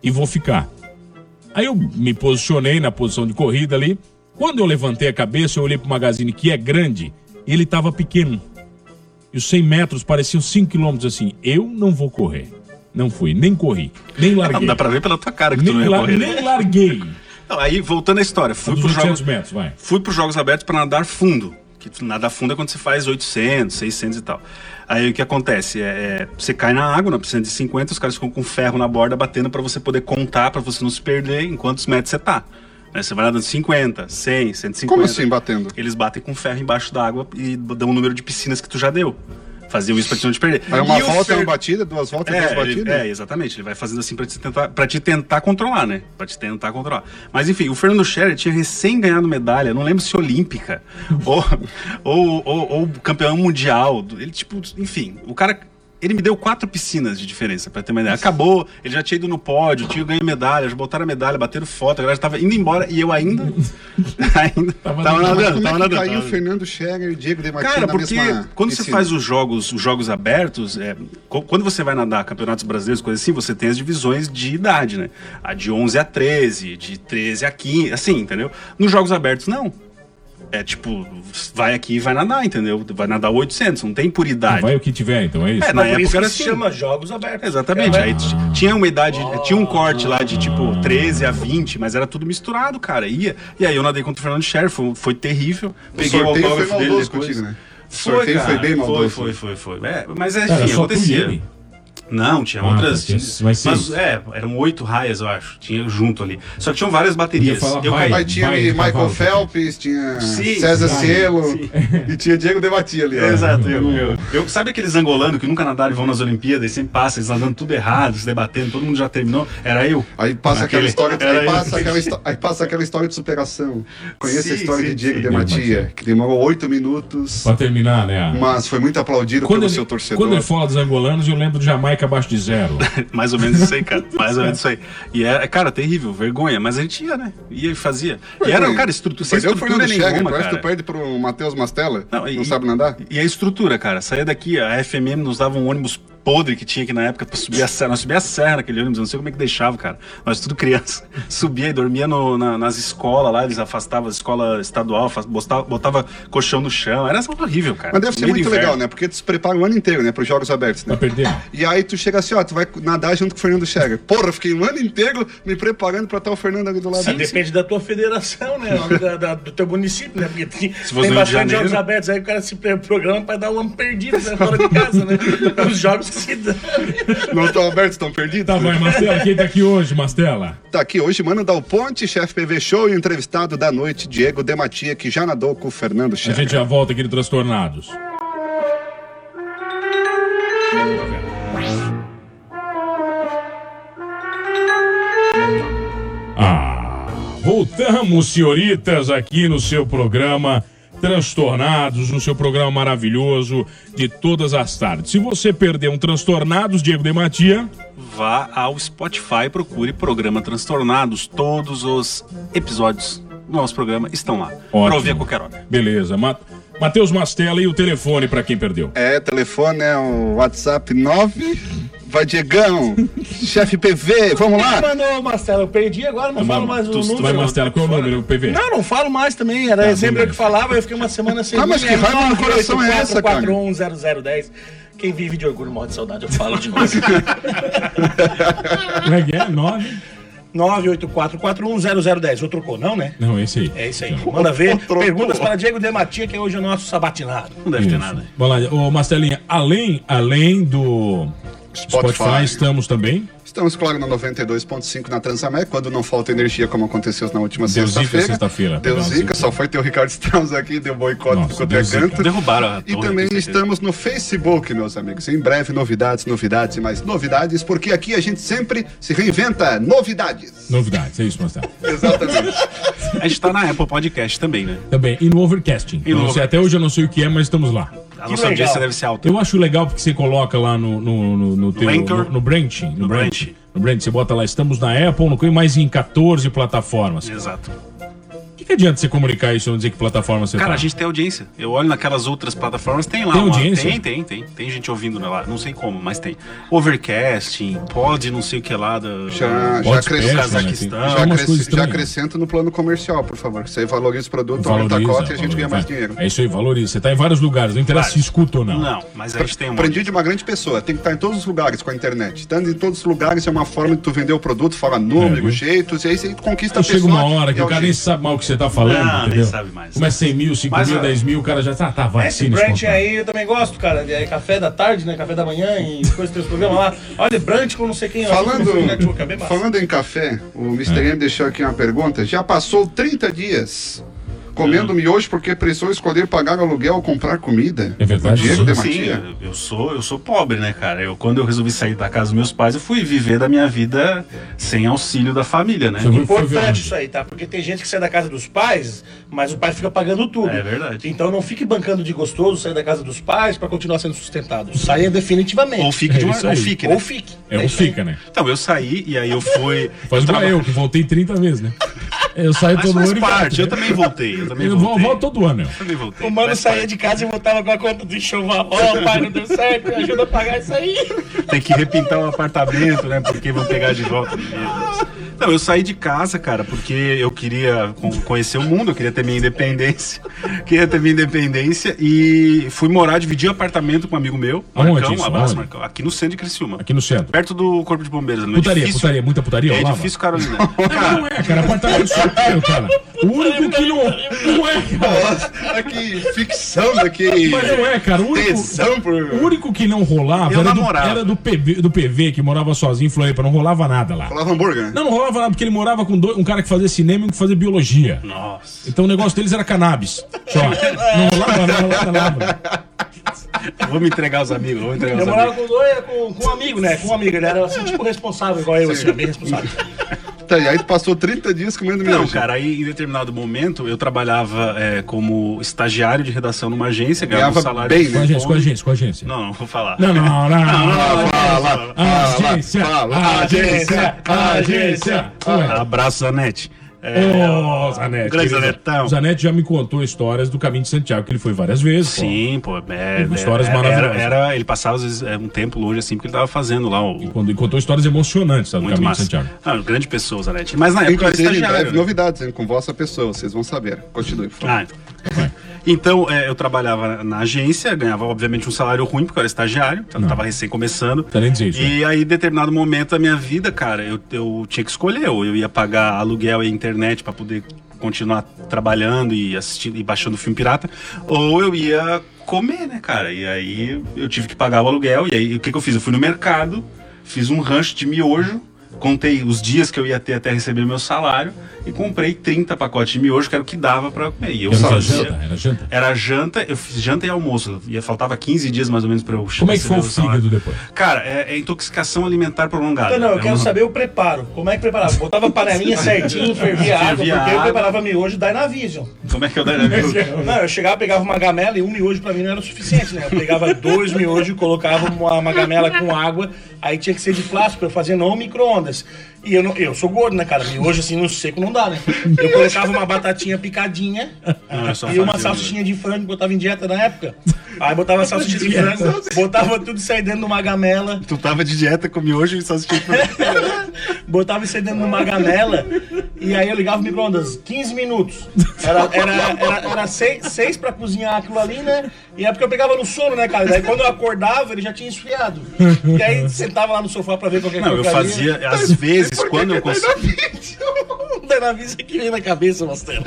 e vou ficar. Aí eu me posicionei na posição de corrida ali. Quando eu levantei a cabeça, eu olhei pro magazine que é grande, e ele tava pequeno. E os 100 metros pareciam 5 quilômetros assim. Eu não vou correr. Não fui, nem corri, nem larguei. Não, dá pra ver pela tua cara que nem tu não ia correr. Nem larguei. Não, aí, voltando à história, fui para os 800 jogos, metros, vai. fui pros jogos abertos para nadar fundo. Que tu- nadar fundo é quando você faz 800, 600 e tal. Aí o que acontece? É, é, você cai na água, na piscina de 50, os caras ficam com ferro na borda batendo para você poder contar, para você não se perder em quantos metros você tá. Né, Você vai nadando 50, 100, 150. Como assim, batendo? Eles batem com ferro embaixo da água e dão o número de piscinas que tu já deu. Faziam isso pra te não te perder. Aí uma E volta é uma Fer- batida, duas voltas é, duas ele- batidas? é, exatamente. Ele vai fazendo assim pra te tentar, pra te tentar controlar, né? Pra te tentar controlar. Mas enfim, o Fernando Scherer tinha recém ganhado medalha, não lembro se olímpica ou, ou, ou, ou campeão mundial. Ele, tipo, enfim, o cara. Ele me deu quatro piscinas de diferença, pra ter uma ideia. Acabou, ele já tinha ido no pódio, tinha ganho medalha, já botaram a medalha, bateram foto, a galera já tava indo embora e eu ainda. ainda tava, nadando, como tava é que nadando. caiu tava- Fernando Scherer e Diego de Martins Cara, na porque mesma quando você piscina? faz os jogos, os jogos abertos, é, quando você vai nadar campeonatos brasileiros, coisas assim, você tem as divisões de idade, né? A de 11 a 13, de 13 a 15, assim, entendeu? Nos jogos abertos, não. É tipo, vai aqui e vai nadar, entendeu? Vai nadar 800, não tem por idade. Vai o que tiver, então, é isso? É, na Por isso época que era se assim. chama Jogos Abertos. Exatamente. É, Aí tinha uma idade, tinha um corte lá de tipo 13 a 20, mas era tudo misturado, cara. Ia. E aí eu nadei contra o Fernando Scherer, foi, foi terrível. O sorteio foi maldoso contigo, né? O sorteio foi bem maldoso. Foi, foi, foi, foi. É, mas é, enfim, acontecia. Não, tinha Ah, outras. tinha- tinha- mas sim. mas é, eram oito raias, eu acho. Tinha junto ali. Só que tinham várias baterias. Eu raia. caí. Aí tinha Michael cavalo. Phelps, tinha Sim, César sim, Cielo sim. e tinha Diego Debati ali. ó. Exato, eu, eu, eu- Sabe aqueles angolanos que nunca nadaram e vão nas Olimpíadas e sempre passam, eles nadando tudo errado, se debatendo, todo mundo já terminou? Era eu. Aí passa aquela história, aí eu. passa aquela, histó- aí passa aquela história de superação. Conheço Sim, a história sim, de Diego sim. de Matia, que demorou oito minutos, Pra terminar, né? mas foi muito aplaudido Quando pelo ele, seu torcedor. quando ele fala dos angolanos, eu lembro de Jamaica abaixo de zero. Mais ou menos isso aí, cara. Mais ou menos isso aí. E é, cara, terrível, vergonha. Mas a gente ia, né? Ia e fazia. E era, cara, estrutura, sem estrutura Fernando Scherer, nenhuma, parece que cara. tu perde pro Matheus Mastella, Não, não, e- sabe nadar? E a estrutura, cara, saía daqui, a FMM nos dava um ônibus podre que tinha aqui na época pra subir a serra. Nós subia a serra naquele ônibus, eu não sei como é que deixava, cara. Nós tudo criança. Subia e dormia no- na- nas escolas lá, eles afastavam a escola estadual, botava, botava colchão no chão. Era horrível, cara. Mas deve ser Meio muito legal, né? Porque tu se prepara o ano inteiro, né? Para os jogos abertos, né? Pra perder. E aí tu chega assim, ó, tu vai nadar junto com o Fernando Scherer. Porra, eu fiquei um ano inteiro me preparando pra estar o Fernando ali do lado. Mas depende da tua federação, né? Da- da- do teu município, né? Porque tem, tem bastante jogos abertos aí, o cara se programa pra dar um ano perdido né, fora de casa, né? Os jogos que dão. Não estão abertos, estão perdidos? Tá, vai, Mastela, quem tá aqui hoje, Mastela? Tá aqui hoje, Mano Dal Ponte, chefe PV Show e o entrevistado da noite, Diego Dematia, que já nadou com o Fernando A Scherer. gente já volta aqui no Transtornados. Ah, voltamos, senhoritas, aqui no seu programa Transtornados, no seu programa maravilhoso de todas as tardes. Se você perdeu um Transtornados, Diego Dematia, Vá ao Spotify, procure Programa Transtornados. Todos os episódios do nosso programa estão lá. Ótimo. ouvir a qualquer hora. beleza. Ma Matheus Mastela e o telefone pra quem perdeu. É, telefone é o WhatsApp 9. Vai, Diegão! chefe PV, vamos lá! Mas não, Marcelo, eu perdi agora, não falo mais o Tu- tu número. vai, Mastela, qual é o número, PV? Não, não falo mais também. Era sempre eu que falava, eu fiquei uma semana sem. Ah, mas que é raiva no coração é essa, cara? 984410010. Quem vive de orgulho morre de saudade, eu falo de novo. Como é que é? Nove? 984410010. Ou trocou, não, né? Não, esse aí. É isso aí. Manda ver. Perguntas para Diego Dematia, que hoje é o nosso sabatinado. Não deve ter Isso. nada. Vamos lá, ô Marcelinha, além, além do Spotify, Spotify. estamos também. Estamos, claro, na 92.5 na Transamérica, quando não falta energia, como aconteceu na última sexta-feira. sexta-feira. Deu zica, zica. só foi ter o Ricardo Strauss aqui, deu boicote Nossa, zica. canto. Derrubaram a E também estamos no Facebook, meus amigos. Em breve, novidades, novidades e mais novidades, porque aqui a gente sempre se reinventa. Novidades. Novidades, é isso, Marcelo. Exatamente. A gente tá na Apple Podcast também, né? Também. E no Overcasting. E no sei, até hoje eu não sei o que é, mas estamos lá. A nossa audiência deve ser alta. Eu acho legal porque você coloca lá no, no, no, no teu. Anchor. No, no Branch. No, No. Branch. No Branch, você bota lá, estamos na Apple, no Coisa, mais em 14 plataformas. Exato. Que, adianta você comunicar isso e não dizer que plataforma você Cara, tá? a gente tem audiência. Eu olho naquelas outras plataformas, tem lá Tem uma... audiência? Tem, tem, tem. Tem gente ouvindo lá. Não sei como, mas tem. Overcasting, pod não sei o que lá da... Já, já, Pode cresce- né? Já, cresce- já acrescenta no plano comercial, por favor. Que você valoriza o produto, aumenta a Valoriza, cota e a gente ganha valoriza. mais dinheiro. É isso aí, valoriza. Você tá em vários lugares, não interessa se escuta ou não. Não, mas a gente tem um Aprendi de uma grande pessoa, tem que estar em todos os lugares com a internet. Estando em todos os lugares é uma forma de tu vender o produto, fala número, É, jeitos, e aí você conquista Aí a pessoa. chega uma hora que o cara nem sabe mal o que você tá falando, Não, nem entendeu? sabe mais. Começa 100 mil, 5 Mas, mil, ó, 10 mil, o cara já tá, tá, vai, Esse esse brunch aí eu também gosto, cara. É café da tarde, né? Café da manhã e coisas tem os programas lá. Olha, brunch com não sei quem. Falando, é falando em café, o Mr. M deixou aqui uma pergunta. Já passou 30 dias comendo miojo porque precisou escolher pagar aluguel ou comprar comida? É verdade. Diego de Sim, eu- eu sou, eu sou pobre, né, cara? Eu, quando eu resolvi sair da casa dos meus pais, eu fui viver da minha vida sem auxílio da família, né? Ver Importante isso aí, tá? Porque tem gente que sai da casa dos pais, mas o pai fica pagando tudo. É verdade. Então não fique bancando de gostoso sair da casa dos pais pra continuar sendo sustentado. Saia definitivamente. Ou fique de É uma, isso ou fique, né? Ou fique. É, ou aí. fica, né? Então, eu saí e aí eu fui. Faz igual traba- eu, que voltei 30 vezes, né? Eu Mas todo ano e parte, eu volto, né? também voltei. Eu também Eu vou, voltei. volto todo ano, eu. Também voltei. O mano Faz saía parte. de casa e voltava com a conta do enxoval. Ó, pai, não deu certo, me ajuda a pagar isso aí. Tem que repintar o apartamento, né? Porque vão pegar de volta. dinheiro. Não, eu saí de casa, cara, porque eu queria con- conhecer o mundo, eu queria ter minha independência. Queria ter minha independência e fui morar, dividir apartamento com um amigo meu. Marcão, isso? um abraço, Aonde? Marcão. Aqui no centro de Criciúma. Aqui no centro. Perto do Corpo de Bombeiros. No Putaria, edifício- putaria, muita putaria? É rolava? edifício Carolina. Não, não é, cara. Apartamento solteiro, cara. O único que não. Não é, cara. Olha que ficção daqui. Mas não é, cara. O único, por... o único que não rolava Eu era do, era do PV, do PV, que morava sozinho em Floripa. Não rolava nada lá. Falava hambúrguer, né? Não, não rolava nada porque ele morava com dois- um cara que fazia cinema e um que fazia biologia. Nossa. Então o negócio deles era cannabis. Só. Não rolava, não rolava nada. Vou me entregar os amigos, vou entregar Eu os morava amigos. com dois, com, com um amigo, né? Com um amigo. Ele era assim, tipo responsável, igual eu, assim, bem responsável. Tá, e aí tu passou 30 dias comendo Não, miojo. cara, aí em determinado momento eu trabalhava é, como estagiário de redação numa agência, ganhava, um salário bem, de Com a né? agência, com a agência, com a agência. Não, não vou falar. Não, não, não. não, Fala, Agência, fala, agência, agência. Abraço, Zanete. É, Ô, Zanetti. grande. Zanetão. Zanetti já me contou histórias do caminho de Santiago, que ele foi várias vezes. pô. Sim, pô, é, Teve histórias era, maravilhosas. Era, era- ele passava às vezes é, um tempo longe assim, porque ele tava fazendo lá o. E quando- e contou histórias emocionantes sabe, do caminho massa. de Santiago. Ah, grande pessoa, Zanetti. Mas na época Inclusive, em breve, né? novidades, hein, com vossa pessoa, vocês vão saber. Continue, por favor. Ah, então, é, eu trabalhava na agência, ganhava obviamente um salário ruim, porque eu era estagiário, então eu tava recém começando. Tá nem dizer isso. E aí, em determinado momento da minha vida, cara, eu, eu tinha que escolher. Ou eu ia pagar aluguel e internet pra poder continuar trabalhando e assistindo e baixando filme pirata, ou eu ia comer, né, cara? E aí eu tive que pagar o aluguel. E aí o que, que eu fiz? Eu fui no mercado, fiz um rancho de miojo. Contei os dias que eu ia ter até receber meu salário e comprei 30 pacotes de miojo, que era o que dava pra comer. E eu Era fazia- janta, era janta. era janta, eu fiz janta e almoço. Ia faltava 15 dias mais ou menos pra eu Como é que foi o fígado depois? Cara, é, é intoxicação alimentar prolongada. Então, não, eu É quero uma- saber o preparo. Como é que preparava? Botava a panelinha certinho, fervia água, porque eu preparava miojo Dynavision. Como é que é o Dynamic? Não, eu chegava, pegava uma gamela e um miojo pra mim não era o suficiente, né? Eu pegava dois miojos, colocava uma, uma gamela com água, aí tinha que ser de plástico, eu fazia no micro-ondas. Yes. E eu, não, eu sou gordo, né, cara? Miojo assim no seco não dá, né? Eu colocava uma batatinha picadinha Não, só e uma salsichinha de frango que eu tava em dieta na época. Aí botava salsicha de frango, botava tudo isso aí dentro de uma gamela. Tu tava de dieta, comi hoje e só assisti. Botava isso aí dentro de uma gamela e aí eu ligava o micro-ondas 15 minutos. Era, era, era, era seis, seis pra cozinhar aquilo ali, né? E é porque eu pegava no sono, né, cara? Daí quando eu acordava, ele já tinha esfriado. E aí sentava lá no sofá pra ver qualquer Não, eu fazia, às vezes, quando eu conseguia. O Danavis que vem na cabeça, Mastelo.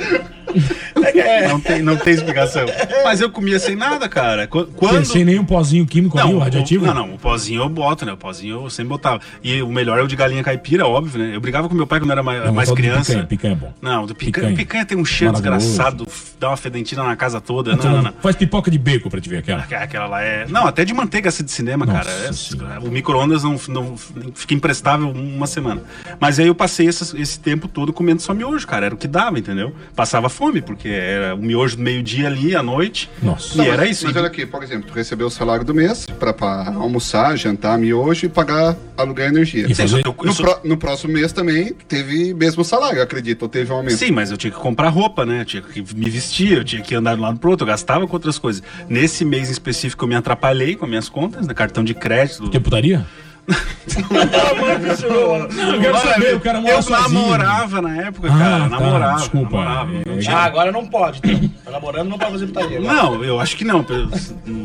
É. Não tem, não tem explicação. Mas eu comia sem nada, cara. Qu- Quando. Sem nenhum pozinho químico ali, o radioativo? Não, não, o pozinho eu boto, né? O pozinho eu sempre botava. E o melhor é o de galinha caipira, óbvio, né? Eu brigava com meu pai quando era mais, Não, mais criança. Picanha, picanha é bom. Não, do picanha, Picanha. picanha. tem um cheiro desgraçado, dá uma fedentina na casa toda. Então, Não, não, não. Faz pipoca de bacon pra te ver aquela. Aquela- Aquela lá é. Não, até de manteiga assim, de cinema, Nossa cara. É- o micro-ondas não, não fica imprestável uma semana. Mas aí eu passei esse, esse tempo todo comendo só miojo, cara. Era o que dava, entendeu? Passava fome, porque era o miojo do meio-dia ali, à noite. Nossa. E Não, era mas, isso. Mas olha aqui, por exemplo, tu recebeu o salário do mês pra almoçar, jantar, miojo e pagar aluguel e energia. E fazer- eu- eu no, sou- pró- no próximo mês também teve mesmo salário, acredito, ou teve um aumento. Sim, mas eu tinha que comprar roupa, né? Eu tinha que me vestir, eu tinha que andar de um lado pro outro, eu gastava com outras coisas. Nesse mês em específico eu me atrapalhei com as minhas contas, né? cartão de crédito. Que putaria? Não, eu quero saber, o cara mora eu sozinho. namorava na época, Ah, cara. tá, namorava. desculpa. namorava, É, tinha- Ah, agora não pode. Então. Tá namorando, não pode fazer putaria. agora. Não, eu acho que não. eu-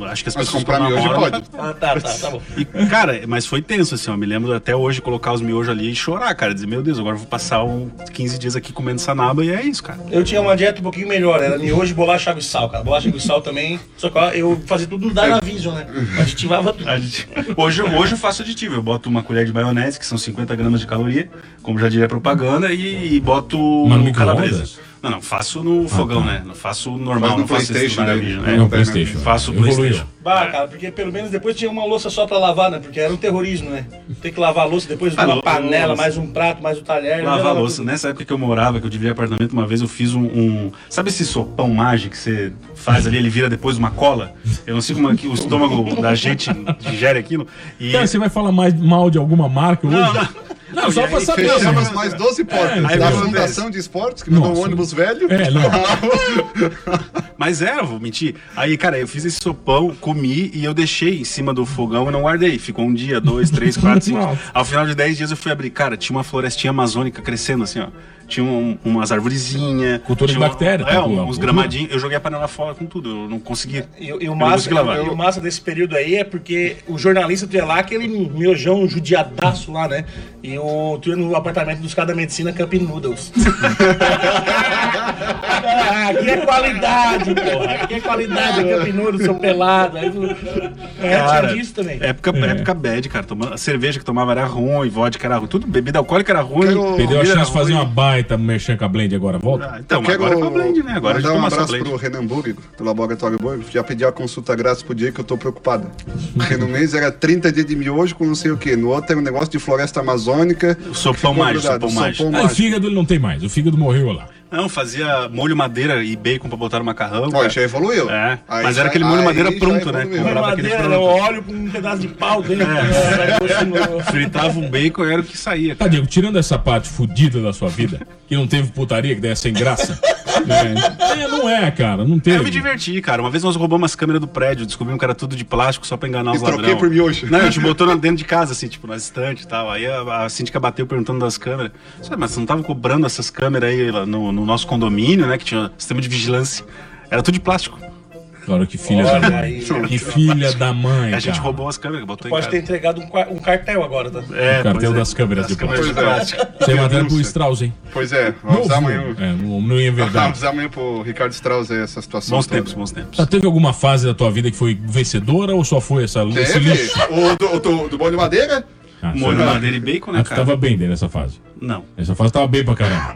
Acho que as pessoas comprar que miojo namoram- pode. Ah, tá, tá, tá bom. E, cara, mas foi tenso, assim, ó. Me lembro até hoje colocar os miojos ali e chorar, cara. Dizer, meu Deus, agora eu vou passar um 15 dias aqui comendo sanaba e é isso, cara. Eu tinha uma dieta um pouquinho melhor, era miojo, bolacha, água e sal, cara. Bolacha, água e sal também. Só que eu fazia tudo no Dynavision, né? Aditivava tudo. A gente- Hoje, hoje eu faço aditivo. Eu boto uma colher de maionese, que são 50 gramas de caloria, como já diria a propaganda, e, e boto Mas no calabresa. Não, não, faço no fogão, tá. né? Não faço normal, Faz no não faço PlayStation, né? Né? Não, Playstation. Faço Evoluiu. Playstation. Bah, cara, porque pelo menos depois tinha uma louça só pra lavar, né? Porque era um terrorismo, né? Tem que lavar a louça, depois Ah, uma lou- panela, louça. mais um prato, mais o talher. Lavar a louça. tudo. Nessa época que eu morava, que eu dividia apartamento, uma vez eu fiz um, um- Sabe esse sopão mágico que você faz ali, ele vira depois uma cola? Eu não sei como é que o estômago da gente digere aquilo. E... Cara, você vai falar mais mal de alguma marca hoje? Não, não. Não, só pra aí saber. Fechamos né? mais 12 portas. aí da Fundação de Esportes, que mandou um ônibus velho. É, não. Mas era, vou mentir. Aí, cara, eu fiz esse sopão, comi e eu deixei em cima do fogão e não guardei. Ficou um dia, dois, três, quatro, cinco. Ao final de dez dias eu fui abrir. Cara, tinha uma florestinha amazônica crescendo assim, ó. Tinha um- umas arvorezinhas. Cultura de tinha bactéria, É, tá, um- pô, uns gramadinhos. Eu joguei a panela fora com tudo. Eu não consegui. E, e o Eu não massa, consegui lavar. e o massa desse período aí é porque o jornalista tu ia lá, aquele miojão judiadaço lá, né? E o, tu ia no apartamento dos caras da medicina Camp Noodles. ah, aqui é qualidade, porra. Aqui é qualidade, Camp Noodles, são pelados. Aí tu... É, Cara, tinha disso também. Época, época bad, cara. Tomando, a cerveja que tomava era ruim, vodka era ruim. Tudo, bebida alcoólica era ruim. Quero- Perdeu a chance de fazer ruim. Baita merchan com a Blend agora. Volta. Ah, então, agora é com a Blend, né? Agora a gente mandar um abraço Blend. pro Renan Burg, do Laboratório Burg. Já pedi a consulta grátis pro dia que eu tô preocupado. Porque no mês era 30 dias de miojo com não sei o quê. No outro era um negócio de floresta amazônica. Sopão mágico, sopão mágico. Ah, o fígado ele não tem mais. O fígado morreu lá. Não, fazia molho madeira e bacon pra botar no macarrão. Ó, cara. já evoluiu. É, Aí mas já- era aquele molho madeira pronto, né? aquele Madeira, pronto. óleo com um pedaço de pau dentro. né? Fritava um bacon e era o que saía. Tá, Diego, tirando essa parte fodida da sua vida, que não teve putaria, que daí é sem graça. é, é, não é, cara, não teve. Eu me diverti, cara. Uma vez nós roubamos as câmeras do prédio, descobrimos que era tudo de plástico só pra enganar os troquei ladrões. por miojo. Não, a gente botou dentro de casa, assim, tipo, na estante e tal. Aí a, a síndica bateu perguntando das câmeras. Mas você não tava cobrando essas câmeras aí lá no, no nosso condomínio, né? Que tinha sistema de vigilância. Era tudo de plástico. Claro, que filha Olha da mãe. aí. Que filha da mãe. a gente cara. roubou as câmeras, botou em Pode ter entregado um, um cartel agora, tá? É, O cartel é. das câmeras de Das câmeras de plástico. plástico. Você matéria pro. Strauss, hein? Pois é, vamos Novo. amanhã. É, não, não ia Vamos verdade. avisar amanhã pro Ricardo Strauss aí essa situação. Bons toda. tempos, bons tempos. Já teve alguma fase da tua vida que foi vencedora ou só foi essa esse Teve? lixo? O do, do, do bolo de madeira? Ah, Molho você- madeira e bacon, né, Ah, tu cara? tava bem dentro dessa fase. Não. Essa fase tava bem pra caramba.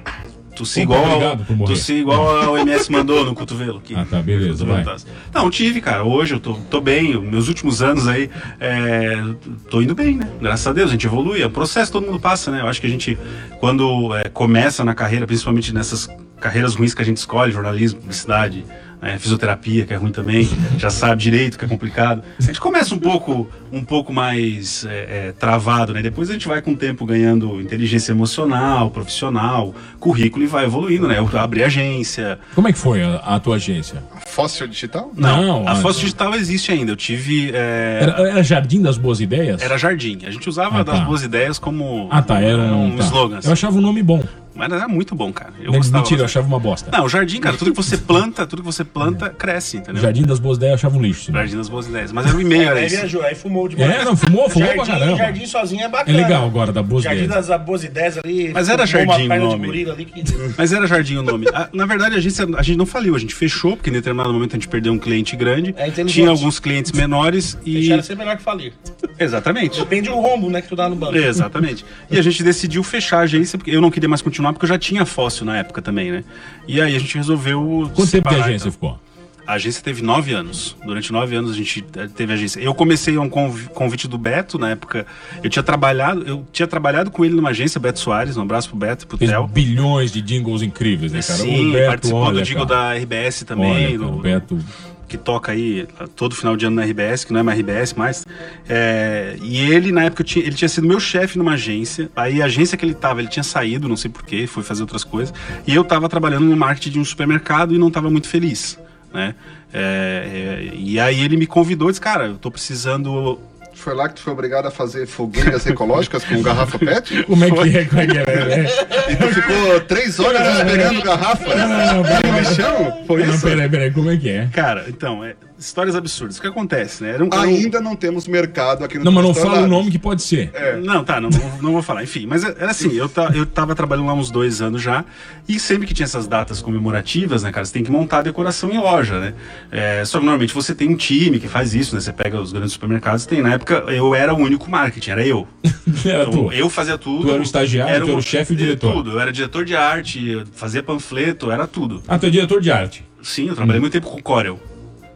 Tossi igual, ao, morrer. tossi igual a OMS mandou no cotovelo. Aqui. Ah, tá, beleza, vai. Não, tive, cara. Hoje eu tô, tô bem. Meus últimos anos aí, é, tô indo bem, né? Graças a Deus, a gente evolui. É um processo, todo mundo passa, né? Eu acho que a gente, quando é, começa na carreira, principalmente nessas carreiras ruins que a gente escolhe, jornalismo, publicidade, né? Fisioterapia, que é ruim também, já sabe direito que é complicado. A gente começa um pouco, um pouco mais é, é, travado, né? Depois a gente vai com o tempo ganhando inteligência emocional, profissional, currículo e vai evoluindo, né? Eu abri agência. Como é que foi a, a tua agência? Fóssil digital? Não, a a- Fóssil Digital existe ainda. Eu tive. é, Era, era Jardim das Boas Ideias? Era Jardim. A gente usava Ah, das tá. boas ideias como Ah, tá, era um tá. slogan. assim. Eu achava o nome bom. Mas era muito bom, cara. Eu Mentira, gostava. eu achava uma bosta. Não, o jardim, cara, tudo que você planta, tudo que você planta, cresce, entendeu? Jardim das Boas Ideias eu achava um lixo. né? Jardim das boas ideias. Mas era o e-mail, era Aí isso. viajou, aí fumou demais. É, não, fumou, fumou pra jardim, caramba. Jardim sozinho é É bacana. legal agora, da Boas Jardim Ideias. das boas ideias ali. Mas era jardim o nome. que... Mas era Jardim o nome. Ah, Na verdade, a gente, a gente não faliu, a gente fechou, porque em determinado momento a gente perdeu um cliente grande. É tinha alguns clientes menores e. Deixaram ser melhor que falir. Exatamente. Depende do rombo, né, que tu dá no banco. Exatamente. E a gente decidiu fechar a agência, porque eu não queria mais continuar, porque eu já tinha fóssil na época também, né? E aí a gente resolveu. Quanto tempo de separar, agência então. ficou? A agência teve nove anos. Durante nove anos a gente eh, teve agência. Eu comecei a um convi- convite do Beto, na época. Eu tinha trabalhado, eu tinha trabalhado com ele numa agência, Beto Soares, um abraço pro Beto e pro Fez Theo. bilhões de jingles incríveis, né, cara? Sim, o Beto, participou olha, do jingle cara. da RBS também, Olha, do- cara, o Beto. Que toca aí todo final de ano na RBS, que não é mais RBS mais. É, e ele, na época, tinha- ele tinha sido meu chefe numa agência. Aí a agência que ele tava, ele tinha saído, não sei porquê, foi fazer outras coisas. E eu tava trabalhando no marketing de um supermercado e não tava muito feliz. Né? É, é, e aí ele me convidou disse, cara, eu tô precisando. Foi lá que tu foi obrigado a fazer fogueiras ecológicas com garrafa PET? Como é que é? Como é que é? é? E tu ficou três horas esperando garrafa? Não, não, não, peraí, No? Foi Não, isso? peraí, peraí, como é que é? Cara, então, é, histórias absurdas. O que acontece, né? Era um, era um- Ainda não temos mercado aqui no Não, mas não fala o nome que pode ser. Não, tá, não, não, não vou falar. Enfim, mas era assim, eu, ta, eu tava trabalhando lá uns dois anos já, e sempre que tinha essas datas comemorativas, né, cara, você tem que montar a decoração em loja, né? É, só que normalmente você tem um time que faz isso, né? Você pega os grandes supermercados, tem. Na época, eu era o único marketing, era eu. Era Então, tu. eu fazia tudo. Tu era o estagiário, tu era o chefe e o diretor. Tudo. Eu era diretor de arte, fazia panfleto, era tudo. Ah, tu é diretor de arte. Sim, eu trabalhei muito tempo com o Corel.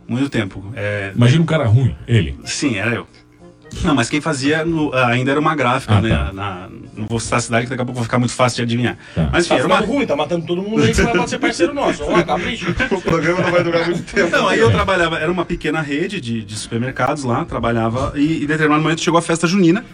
Muito tempo. É, Imagina um cara ruim, ele. Sim, era eu. Não, mas quem fazia no- ainda era uma gráfica, Ah, né? tá. Na- não vou citar a cidade, que daqui a pouco vai ficar muito fácil de adivinhar. Tá. Mas enfim, Tá era uma. ruim, tá matando todo mundo aí que vai pode ser parceiro nosso. Ó, capricho. O programa não vai durar muito tempo. Não, aí eu trabalhava, era uma pequena rede de, de supermercados lá, trabalhava, e em determinado momento chegou a festa junina.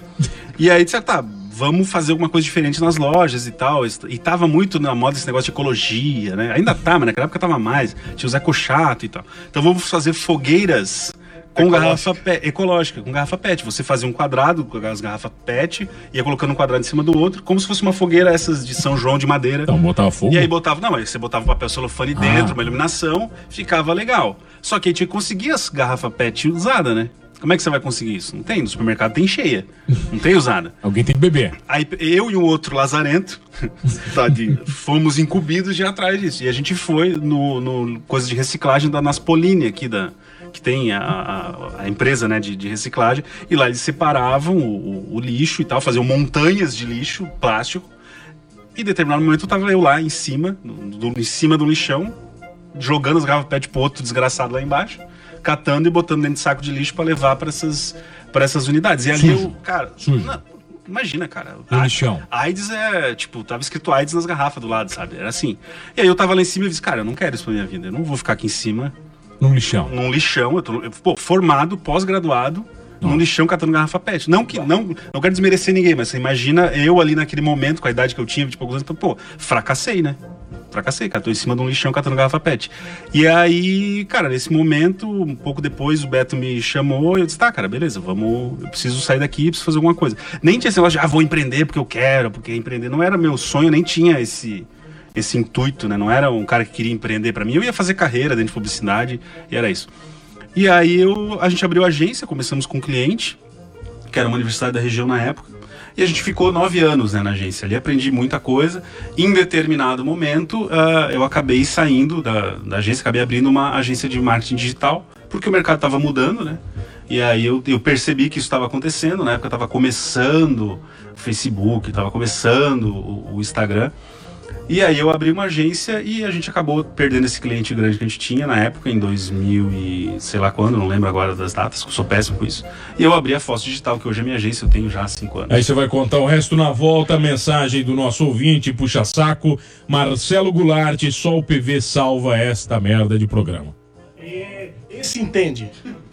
E aí disse, tá, vamos fazer alguma coisa diferente nas lojas e tal. E tava muito na moda esse negócio de ecologia, né? Ainda tá, mas naquela época tava mais. Tinha os ecochato e tal. Então vamos fazer fogueiras com garrafa PET, ecológica, com garrafa PET. Você fazia um quadrado com as garrafas PET, ia colocando um quadrado em cima do outro, como se fosse uma fogueira essas de São João de madeira. Então, botava fogo. E aí botava, não, aí você botava papel celofane Ah. dentro, uma iluminação, ficava legal. Só que aí tinha que conseguir as garrafas PET usada, né? Como é que você vai conseguir isso? Não tem, no supermercado tem cheia, não tem usada. Alguém tem que beber. Aí eu e um outro lazarento, tadinho, fomos incumbidos de ir atrás disso. E a gente foi no, no coisa de reciclagem da Naspolini aqui da que tem a, a, a empresa né, de, de reciclagem, e lá eles separavam o, o- o lixo e tal, faziam montanhas de lixo, plástico, e em determinado momento eu tava eu lá em cima, do, do- em cima do lixão, jogando as garrafas PET pro outro desgraçado lá embaixo, catando e botando dentro de saco de lixo para levar para essas, pra essas unidades. E ali Sujo. eu, cara, não, imagina, cara. No a- lixão. AIDS é, tipo, tava escrito AIDS nas garrafas do lado, sabe? Era assim. E aí eu tava lá em cima e disse, cara, eu não quero isso pra minha vida. Eu não vou ficar aqui em cima, Num lixão. num lixão. Eu tô, eu, pô, formado, pós-graduado, num lixão catando garrafa PET. Não que, não, não quero desmerecer ninguém, mas você imagina eu ali naquele momento, com a idade que eu tinha, de poucos anos, pô, fracassei, né? Fracassei, cara. Tô em cima de um lixão catando garrafa PET. E aí, cara, nesse momento, um pouco depois, o Beto me chamou e eu disse, tá, cara, beleza, vamos. Eu preciso sair daqui, preciso fazer alguma coisa. Nem tinha esse negócio de, ah, vou empreender porque eu quero, porque empreender não era meu sonho, nem tinha esse. Esse intuito, né? Não era um cara que queria empreender pra mim. Eu ia fazer carreira dentro de publicidade e era isso. E aí eu, a gente abriu agência, começamos com um cliente, que era uma universidade da região na época. E a gente ficou nove anos né, na agência. Ali aprendi muita coisa. Em determinado momento, ah, eu acabei saindo da, da agência, acabei abrindo uma agência de marketing digital, porque o mercado estava mudando, né? E aí eu, eu percebi que isso estava acontecendo. Na época estava começando o Facebook, estava começando o, o Instagram. E aí eu abri uma agência e a gente acabou perdendo esse cliente grande que a gente tinha na época, em 2000 e sei lá quando, não lembro agora das datas, sou péssimo com isso. E eu abri a Foz Digital, que hoje é minha agência, eu tenho já há cinco anos. Aí você vai contar o resto na volta. Mensagem do nosso ouvinte, puxa saco. Marcelo Goulart, só o PV salva esta merda de programa. Se entende.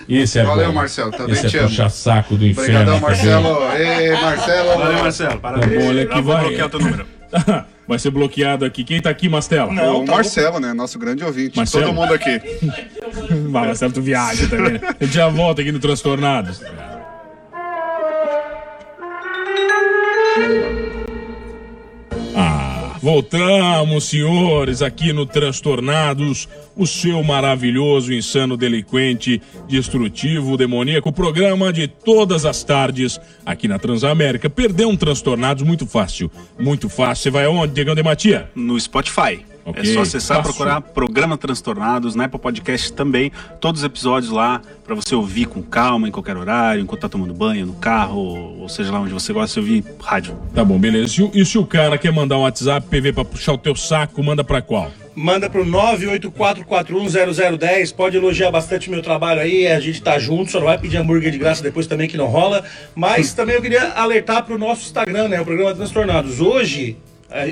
Esse é Valeu, bom. Marcelo, também Esse é te amo. puxar saco do inferno. Obrigadão, Marcelo. Ei, Marcelo. Valeu, Marcelo. Tá Parabéns. bom, olha Já aqui, vou vai. bloquear teu número. Vai ser bloqueado aqui. Quem tá aqui, Mastela? o Marcelo, né? Nosso grande ouvinte. Marcelo. Todo mundo aqui. Vai, Marcelo, tu viaja também. A gente já volta aqui no Transtornados. Voltamos, senhores, aqui no Transtornados, o seu maravilhoso, insano, delinquente, destrutivo, demoníaco, programa de todas as tardes aqui na Transamérica. Perder um Transtornados muito fácil, muito fácil. Você vai aonde, Diegão de Matia? No Spotify. Ok, É só acessar, fácil. procurar Programa Transtornados, na Apple Podcast também. Todos os episódios lá pra você ouvir com calma, em qualquer horário, enquanto tá tomando banho, no carro, ou seja lá onde você gosta de ouvir rádio. Tá bom, beleza. E o- E se o cara quer mandar um WhatsApp, PV, pra puxar o teu saco, manda pra qual? Manda pro 984410010. Pode elogiar bastante o meu trabalho aí. A gente tá junto, só não vai pedir hambúrguer de graça depois também, que não rola. Mas também eu queria alertar pro nosso Instagram, né? O programa Transtornados. Hoje,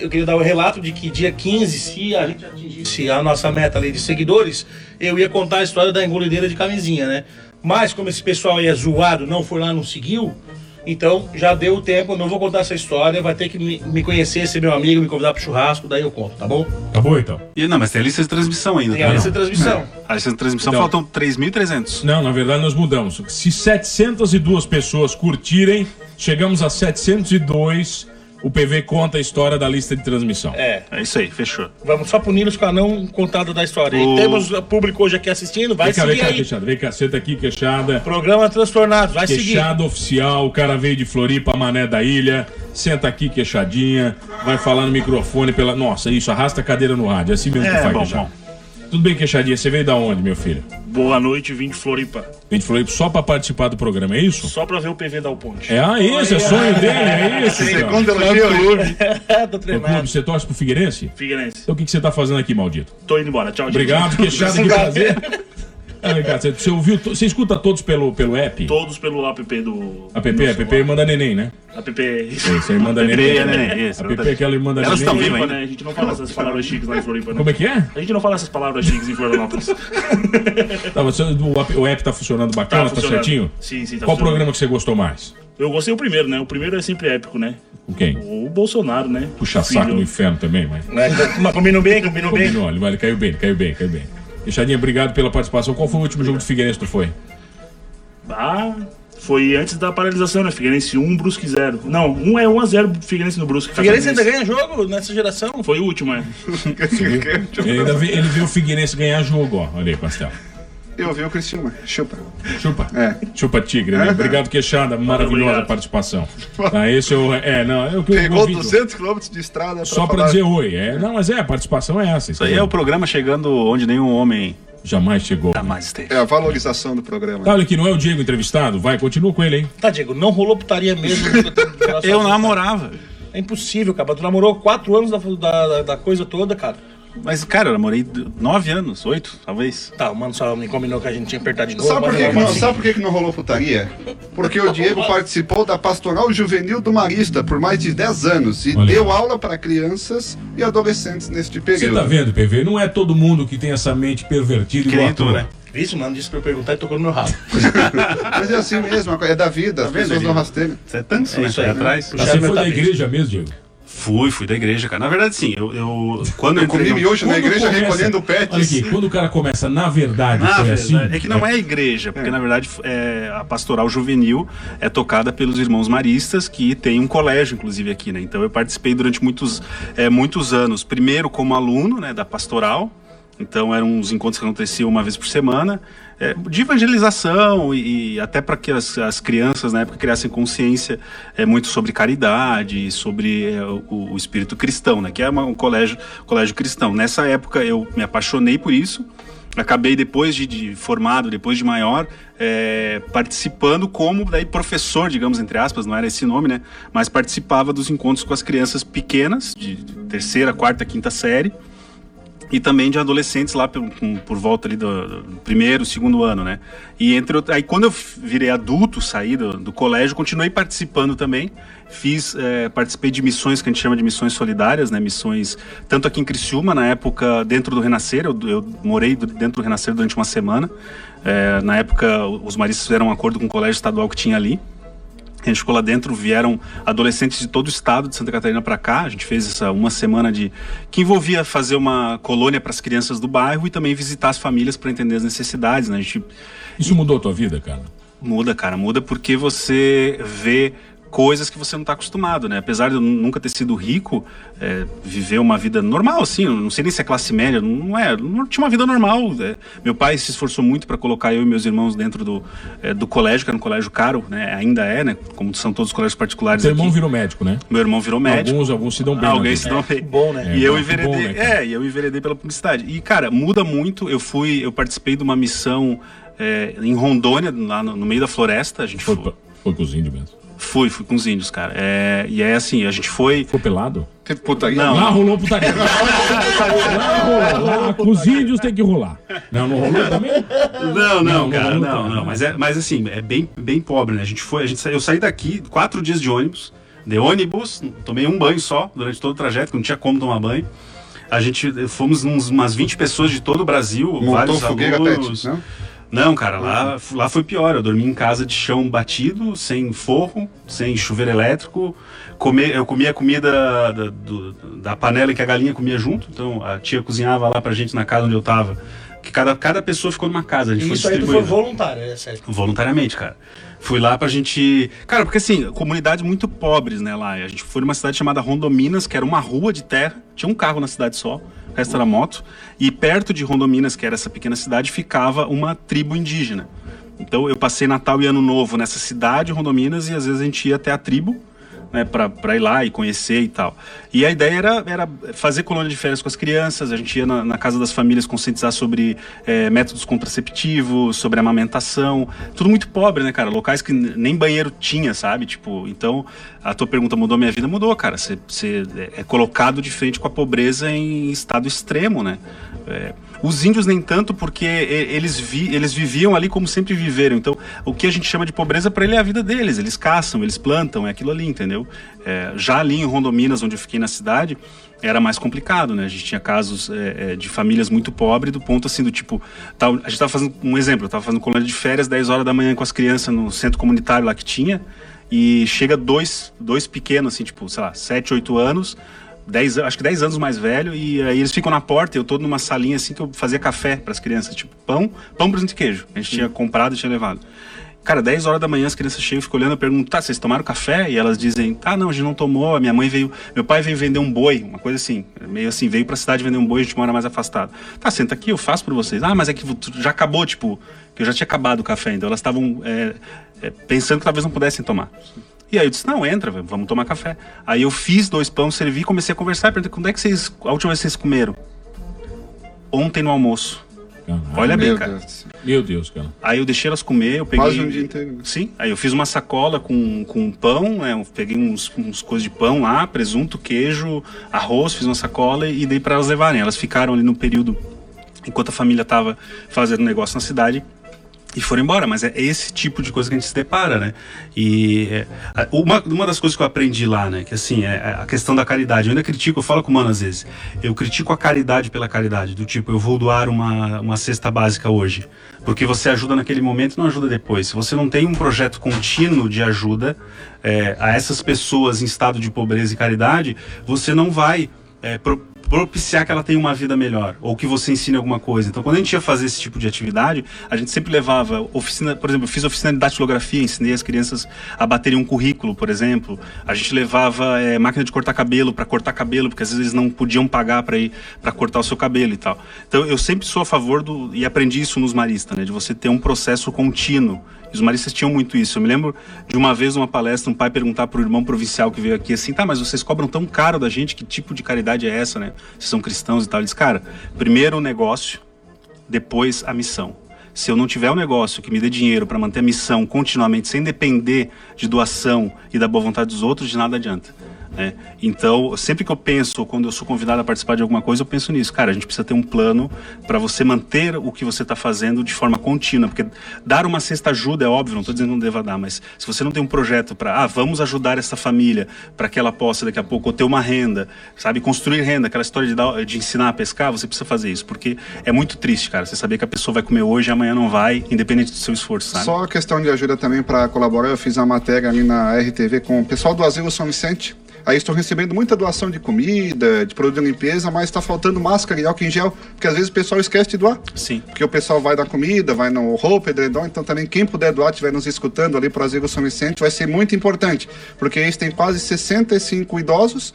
eu queria dar o relato de que dia 15, se a gente atingisse a nossa meta ali de seguidores, eu ia contar a história da engolideira de camisinha, né? Mas como esse pessoal aí é zoado, não foi lá, não seguiu. Então já deu o tempo, eu não vou contar essa história, vai ter que me, conhecer, ser meu amigo, me convidar pro churrasco, daí eu conto, tá bom? Acabou então? E, não, mas tem a lista de transmissão ainda. Tem a tá? lista de transmissão. A lista de transmissão Então. faltam 3.300. Não, na verdade nós mudamos. Se 702 pessoas curtirem, chegamos a 702. O PV conta a história da lista de transmissão. É. É isso aí, fechou. Vamos só punir os com a não contada da história. O- E temos público hoje aqui assistindo, vai vem cá, vem seguir cá, aí. queixada. Vem cá, senta aqui, queixada. Programa Transtornados, vai seguir. Queixada oficial, o cara veio de Floripa, Mané da Ilha. Senta aqui, queixadinha. Vai falar no microfone pela. Nossa, isso, arrasta a cadeira no rádio. É assim mesmo É, que faz, bom, queixada. Tudo bem, queixadinha? Você veio da onde, meu filho? Boa noite, vim de Floripa. Veio de Floripa só pra participar do programa, é isso? Só pra ver o PV dar o ponte. É, ah, isso, é sonho dele, é isso. Segundo elogio, Clube. clube. Tô O clube, você torce pro Figueirense? Figueirense. Então o que, que você tá fazendo aqui, maldito? Tô indo embora. Tchau, gente. Obrigado, queixado, que prazer. Ah, vem cá, você, você ouviu, você escuta todos pelo, pelo app? Todos pelo app do. App, do app manda neném, né? App. Isso aí manda App neném. é isso. App é aquela irmã da Elas neném. estão vivas, né? A gente não fala essas palavras chiques lá em Floripa, né? Como é que é? A gente não fala essas palavras chiques em Florianópolis. Tá, você, o, app, o app tá funcionando bacana, tá, funcionando. certinho? Sim, sim, tá Qual programa que você gostou mais? Eu gostei o primeiro, né? O primeiro é sempre épico, né? Com quem? O Bolsonaro, né? Puxa saco no inferno também, mas. Mas combinou bem, combinou bem. Combinou, ele, ele caiu bem, ele caiu bem, caiu bem. Queixadinha, obrigado pela participação. Qual foi o último jogo do Figueirense que tu foi? Ah, foi antes da paralisação, né? Figueirense 1, Brusque 0. Não, 1 é 1x0 Figueirense no Brusque. Figueirense ainda ganha jogo nessa geração? Foi o último, é. Ele, ainda ele viu o Figueirense ganhar jogo, ó. Olha aí, Pastel. Eu vi o Cristiano. Chupa. Chupa. É. Chupa Tigre, né? Obrigado, Queixada. Maravilhosa Obrigado. participação. Tá, esse é o. É, não, é o que eu Pegou ouvi. 200 quilômetros de estrada Só pra falar. dizer oi. É, não, mas é, a participação é essa. Isso aí é o programa chegando onde nenhum homem jamais chegou. Jamais esteve. É a valorização do programa. Tá, olha aqui, não é o Diego entrevistado? Vai, continua com ele, hein? Tá, Diego, não rolou putaria mesmo. Eu namorava. É impossível, cara. Tu namorou quatro anos da, da, da coisa toda, cara. Mas, cara, eu namorei nove anos, oito, talvez. Tá, o mano só me combinou que a gente tinha apertado de novo. Sabe por, que, que não, assim- sabe por que, que não rolou putaria? Porque o Diego participou da Pastoral Juvenil do Marista por mais de 10 anos e Olha aí. deu aula para crianças e adolescentes neste Você período. tá vendo, PV? Não é todo mundo que tem essa mente pervertida igual a tua. Vixe, mano, disse pra eu perguntar e tocou no meu rabo. Mas é assim mesmo, é da vida, as Tá vendo, pessoas não rasteiam. Você é tanto, É né? isso aí, Vai né? atrás. Puxaram Você foi da igreja mesmo, Diego? Fui, fui da igreja, cara. Na verdade, sim, eu, eu quando eu comi entrei no- miojo na igreja começa- recolhendo pets. Olha aqui, quando o cara começa, na verdade, Na verdade, assim. é que não é igreja, porque na verdade é, a pastoral juvenil é tocada pelos irmãos maristas, que tem um colégio, inclusive, aqui, né? Então eu participei durante muitos, é, muitos anos, primeiro como aluno né, da pastoral, então eram uns encontros que aconteciam uma vez por semana, é, de evangelização e, e até para que as, as crianças na época criassem consciência é, muito sobre caridade, sobre é, o, o espírito cristão, né? Que é uma- um colégio, colégio cristão. Nessa época eu me apaixonei por isso, acabei depois de, de formado, depois de maior, é, participando como daí professor, digamos entre aspas, não era esse nome, né? Mas participava dos encontros com as crianças pequenas de terceira, quarta, quinta série e também de adolescentes lá por, por volta ali do, do primeiro, segundo ano, né? E entre aí quando eu virei adulto, saí do, do colégio, continuei participando também. Fiz, eh, participei de missões que a gente chama de missões solidárias, né? Missões tanto aqui em Criciúma, na época dentro do Renascer, eu, eu morei dentro do Renascer durante uma semana. Eh, na época os maristas fizeram um acordo com o colégio estadual que tinha ali. A gente ficou lá dentro, vieram adolescentes de todo o estado de Santa Catarina para cá. A gente fez essa uma semana de que envolvia fazer uma colônia para as crianças do bairro e também visitar as famílias para entender as necessidades, né? A gente Isso mudou a tua vida, cara? Muda, cara, muda porque você vê coisas que você não está acostumado, né? Apesar de eu nunca ter sido rico, é, viver uma vida normal, assim, não sei nem se é classe média, não é, não tinha uma vida normal. é. Meu pai se esforçou muito para colocar eu e meus irmãos dentro do, é, do colégio, que era um colégio caro, né? Ainda é, né? Como são todos os colégios particulares Teu irmão virou médico, né? Meu irmão virou médico. Alguns, alguns se dão bem. Alguém na se dão bem. bom, né? E eu É, enveredei, bom, né, é, e eu enveredei pela publicidade. E cara, muda muito. Eu fui, eu participei de uma missão é, em Rondônia, lá no, no meio da floresta. A gente Foi, foi, pra- foi com os índios mesmo. Fui, fui com os índios, cara. É, e é assim, a gente foi. Foi pelado? Teve putaria? Não. Lá rolou putaria. Lá rolou. Lá, com os índios tem que rolar. Não, não rolou também? Não, Não, não, cara, não, não. Mas, é, mas assim, é bem, bem pobre, né? A gente foi, a gente, sa- eu saí daqui quatro dias de ônibus, de ônibus, tomei um banho só durante todo o trajeto, que não tinha como tomar banho. A gente fomos uns, umas 20 pessoas de todo o Brasil, Montou vários fogueira alunos. pet? Não, cara, lá, lá foi pior. Eu dormi em casa de chão batido, sem forro, sem chuveiro elétrico. Comer, eu comia a comida da, do- da panela que a galinha comia junto. Então a tia cozinhava lá pra gente na casa onde eu tava. Que cada, cada pessoa ficou numa casa. A gente E foi isso aí tu foi voluntário, é sério. Voluntariamente, cara. Fui lá pra gente. Cara, porque assim, comunidades muito pobres, né, lá. A gente foi numa cidade chamada Rondominas, que era uma rua de terra, tinha um carro na cidade só, o resto era moto. E perto de Rondominas, que era essa pequena cidade, ficava uma tribo indígena. Então eu passei Natal e Ano Novo nessa cidade, Rondominas, e às vezes a gente ia até a tribo. Né, pra ir lá e conhecer e tal. E a ideia era, era fazer colônia de férias com as crianças, a gente ia na, na casa das famílias conscientizar sobre eh, métodos contraceptivos, sobre amamentação, tudo muito pobre, né, cara? Locais que nem banheiro tinha, sabe? Tipo, então a tua pergunta mudou minha vida, mudou, cara. Você você é colocado de frente com a pobreza em estado extremo, né? É, os índios nem tanto porque eles, vi, eles viviam ali como sempre viveram. Então, o que a gente chama de pobreza para ele é a vida deles. Eles caçam, eles plantam, é aquilo ali, entendeu? É, já ali em Rondominas, onde eu fiquei na cidade, era mais complicado, né? A gente tinha casos é, é, de famílias muito pobres, do ponto assim, do tipo... Tal, a gente tava fazendo um exemplo, eu tava fazendo colônia de férias, 10 horas da manhã com as crianças no centro comunitário lá que tinha, e chega dois, dois pequenos, assim, tipo, sei lá, 7, 8 anos, 10, acho que 10 anos mais velho, e aí eles ficam na porta, eu tô numa salinha assim que eu fazia café para as crianças, tipo, pão, pão, presunto e queijo. A gente tinha comprado e tinha levado. Cara, 10 horas da manhã as crianças chegam, ficam olhando, eu pergunto, tá, vocês tomaram café? E elas dizem, tá, não, a gente não tomou, a minha mãe veio, meu pai veio vender um boi, uma coisa assim, meio assim, veio pra cidade vender um boi, a gente mora mais afastado. Tá, senta aqui, eu faço por vocês. Ah, mas é que já acabou, tipo, que eu já tinha acabado o café, então elas estavam é, é, pensando que talvez não pudessem tomar. E aí eu disse, não, entra, vamos tomar café. Aí eu fiz dois pães, servi, comecei a conversar, perguntei, quando é que vocês, a última vez que vocês comeram? Ontem no almoço. Olha bem, Meu cara. Deus. Meu Deus, cara. Aí eu deixei elas comer, eu peguei... Quase um dia inteiro. Sim, aí eu fiz uma sacola com, com pão, né, eu peguei uns, uns coisas de pão lá, presunto, queijo, arroz, fiz uma sacola e dei para elas levarem. Elas ficaram ali no período, enquanto a família estava fazendo negócio na cidade, e foram embora, mas é esse tipo de coisa que a gente se depara, né? E é, uma, uma das coisas que eu aprendi lá, né? Que assim, é a questão da caridade. Eu ainda critico, eu falo com o mano às vezes, eu critico a caridade pela caridade, do tipo, eu vou doar uma, uma cesta básica hoje, porque você ajuda naquele momento e não ajuda depois. Se você não tem um projeto contínuo de ajuda é, a essas pessoas em estado de pobreza e caridade, você não vai é, pro- propiciar que ela tenha uma vida melhor ou que você ensine alguma coisa. Então, quando a gente ia fazer esse tipo de atividade, a gente sempre levava oficina, por exemplo, eu fiz oficina de datilografia, ensinei as crianças a baterem um currículo, por exemplo. A gente levava é, máquina de cortar cabelo para cortar cabelo, porque às vezes eles não podiam pagar para ir para cortar o seu cabelo e tal. Então, eu sempre sou a favor do e aprendi isso nos maristas, né, de você ter um processo contínuo. Os maristas tinham muito isso. Eu me lembro de uma vez numa palestra um pai perguntar pro irmão provincial que veio aqui assim, tá, mas vocês cobram tão caro da gente, que tipo de caridade é essa, né? Vocês são cristãos e tal. Ele disse, cara, primeiro o negócio, depois a missão. Se eu não tiver um negócio que me dê dinheiro para manter a missão continuamente, sem depender de doação e da boa vontade dos outros, de nada adianta. Né? Então, sempre que eu penso, quando eu sou convidado a participar de alguma coisa, eu penso nisso. Cara, a gente precisa ter um plano para você manter o que você está fazendo de forma contínua. Porque dar uma cesta ajuda, é óbvio, não estou dizendo que não deva dar, mas se você não tem um projeto para, ah, vamos ajudar essa família para que ela possa daqui a pouco ter uma renda, sabe? Construir renda, aquela história de, dar, de ensinar a pescar, você precisa fazer isso. Porque é muito triste, cara, você saber que a pessoa vai comer hoje e amanhã não vai, independente do seu esforço, sabe? Só questão de ajuda também para colaborar, eu fiz uma matéria ali na RTV com o pessoal do Asilo São Vicente. Aí estou recebendo muita doação de comida, de produto de limpeza, mas está faltando máscara e álcool em gel, porque às vezes o pessoal esquece de doar. Sim. Porque o pessoal vai dar comida, vai no roupa, edredom, então também quem puder doar, estiver nos escutando ali para o Asilo São Vicente, vai ser muito importante, porque eles têm quase 65 idosos,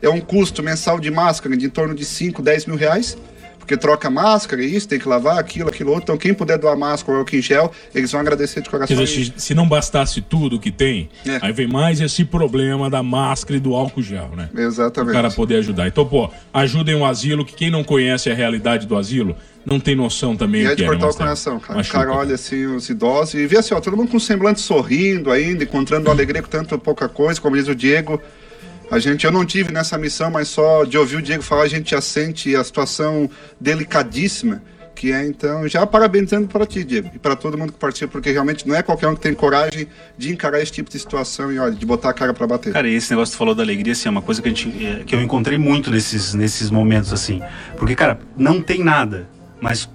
é um custo mensal de máscara de em torno de 5, 10 mil reais, porque troca máscara, isso, tem que lavar aquilo, aquilo outro. Então, quem puder doar máscara ou álcool em gel, eles vão agradecer de Quer coração. dizer, se, não bastasse tudo que tem, É. aí vem mais esse problema da máscara e do álcool gel, né? Exatamente. O cara poder ajudar. Então, pô, ajudem o asilo, que quem não conhece a realidade do asilo, não tem noção também E é de é, cortar né, o coração, cara. Machuca. O cara olha assim os idosos e vê assim, ó, todo mundo com semblante sorrindo ainda, encontrando alegria com tanto pouca coisa, como diz o Diego. A gente, eu não tive nessa missão, mas só de ouvir o Diego falar, a gente já sente a situação delicadíssima que é, então, já parabenizando para ti, Diego, e para todo mundo que participa, porque realmente não é qualquer um que tem coragem de encarar esse tipo de situação e, olha, de botar a cara para bater. Cara, esse negócio que tu falou da alegria, assim, é uma coisa que, a gente, é, que eu encontrei muito nesses, nesses momentos, assim. Porque, cara, não tem nada, mas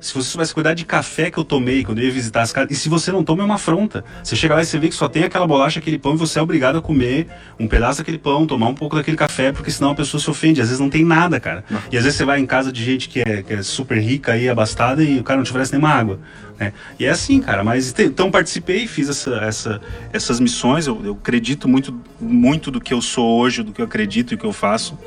se você soubesse cuidar de café que eu tomei quando eu ia visitar as casas, e se você não toma, é uma afronta. Você chega lá e você vê que só tem aquela bolacha, aquele pão, e você é obrigado a comer um pedaço daquele pão, tomar um pouco daquele café, porque senão a pessoa se ofende. Às vezes não tem nada, cara. E às vezes você vai em casa de gente que é, que é super rica aí, abastada, e o cara não te oferece nenhuma água. Né? E é assim, cara. Mas então participei, fiz essa, essa, essas missões. Eu, eu acredito muito, muito do que eu sou hoje, do que eu acredito e que eu faço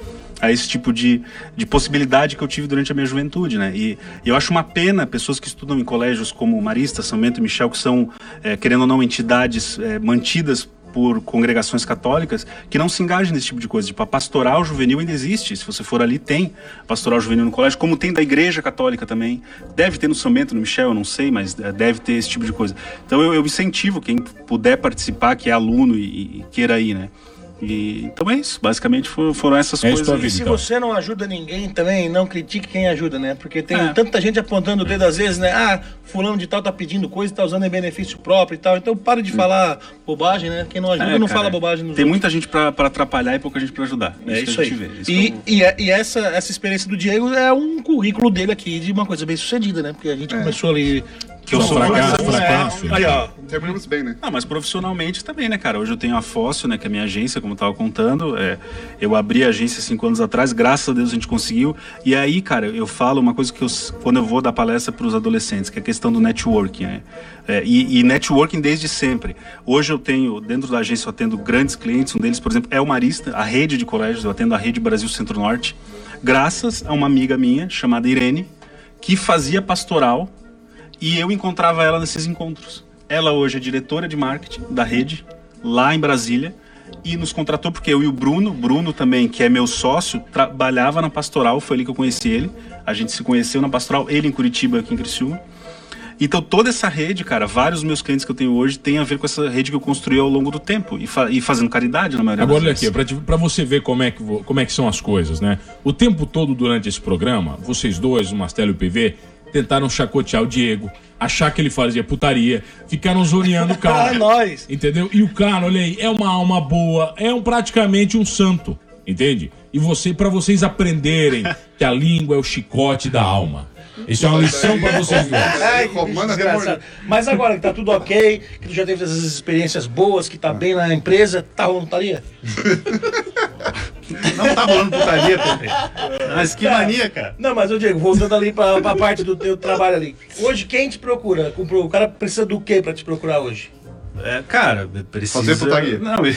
a esse tipo de, de possibilidade que eu tive durante a minha juventude, né? E, e eu acho uma pena pessoas que estudam em colégios como Marista, São Bento e Michel, que são, eh, querendo ou não, entidades eh, mantidas por congregações católicas que não se engajem nesse tipo de coisa. Tipo, a pastoral juvenil ainda existe. Se você for ali, tem pastoral juvenil no colégio, como tem da igreja católica também. Deve ter no São Bento, no Michel, eu não sei, mas eh, deve ter esse tipo de coisa. Então eu, eu incentivo quem puder participar, que é aluno e, e queira ir, né? E, então é isso. Basicamente for- foram essas É isso coisas. vida, Se então. você não ajuda ninguém também, não critique quem ajuda, né? Porque tem É. tanta gente apontando o dedo às vezes, né? Ah, fulano de tal tá pedindo coisa, tá usando em benefício próprio e tal. Então para de falar bobagem, né? Quem não ajuda É, não cara, fala bobagem nos Tem outros. muita gente pra pra atrapalhar e pouca gente pra ajudar. É que isso a aí. gente vê. Isso E, eu- e, é- e essa, essa experiência do Diego é um currículo dele aqui de uma coisa bem sucedida, né? Porque a gente começou ali. Que eu sou fracasso, fracasso. Aí, ó. Terminamos bem, né? Ah, mas profissionalmente também, né, cara? Hoje eu tenho a Fóssil, né, que é a minha agência, como eu tava contando. É, eu abri a agência cinco anos atrás, graças a Deus a gente conseguiu. E aí, cara, eu falo uma coisa que eu, quando eu vou dar palestra para os adolescentes, que é a questão do networking, né? É, e, e networking desde sempre. Hoje eu tenho, dentro da agência, eu atendo grandes clientes. Um deles, por exemplo, é o Marista, a rede de colégios. Eu atendo a rede Brasil Centro-Norte, graças a uma amiga minha chamada Irene, que fazia pastoral e eu encontrava ela nesses encontros. Ela hoje é diretora de marketing da rede, lá em Brasília, e nos contratou porque eu e o Bruno, Bruno também, que é meu sócio, trabalhava na pastoral, foi ali que eu conheci ele. A gente se conheceu na pastoral, ele em Curitiba, aqui em Criciúma. Então toda essa rede, cara, vários meus clientes que eu tenho hoje tem a ver com essa rede que eu construí ao longo do tempo e, fa- e fazendo caridade na maioria Agora, das olha vezes. aqui, pra você ver como é, que, como é que são as coisas, né? O tempo todo durante esse programa, vocês dois, o Mastelo e o PV, tentaram chacotear o Diego, achar que ele fazia putaria, ficaram zoneando o cara. Ah, nós. Entendeu? E o cara, olha aí, é uma alma boa, é um, praticamente um santo, entende? E você, para vocês aprenderem que a língua é o chicote da alma. Isso é uma lição pra vocês dois. Romana desgraçado. Mas agora que tá tudo ok, que tu já teve essas experiências boas, que tá bem na empresa, tá rolando putaria? Não tá rolando putaria, Pepe. Mas que mania, cara. Não, mas, ô Diego, voltando ali pra, pra parte do teu trabalho ali. Hoje, quem te procura? O cara precisa do que pra te procurar hoje? É, cara, precisa. Fazer putaria. Não, ele,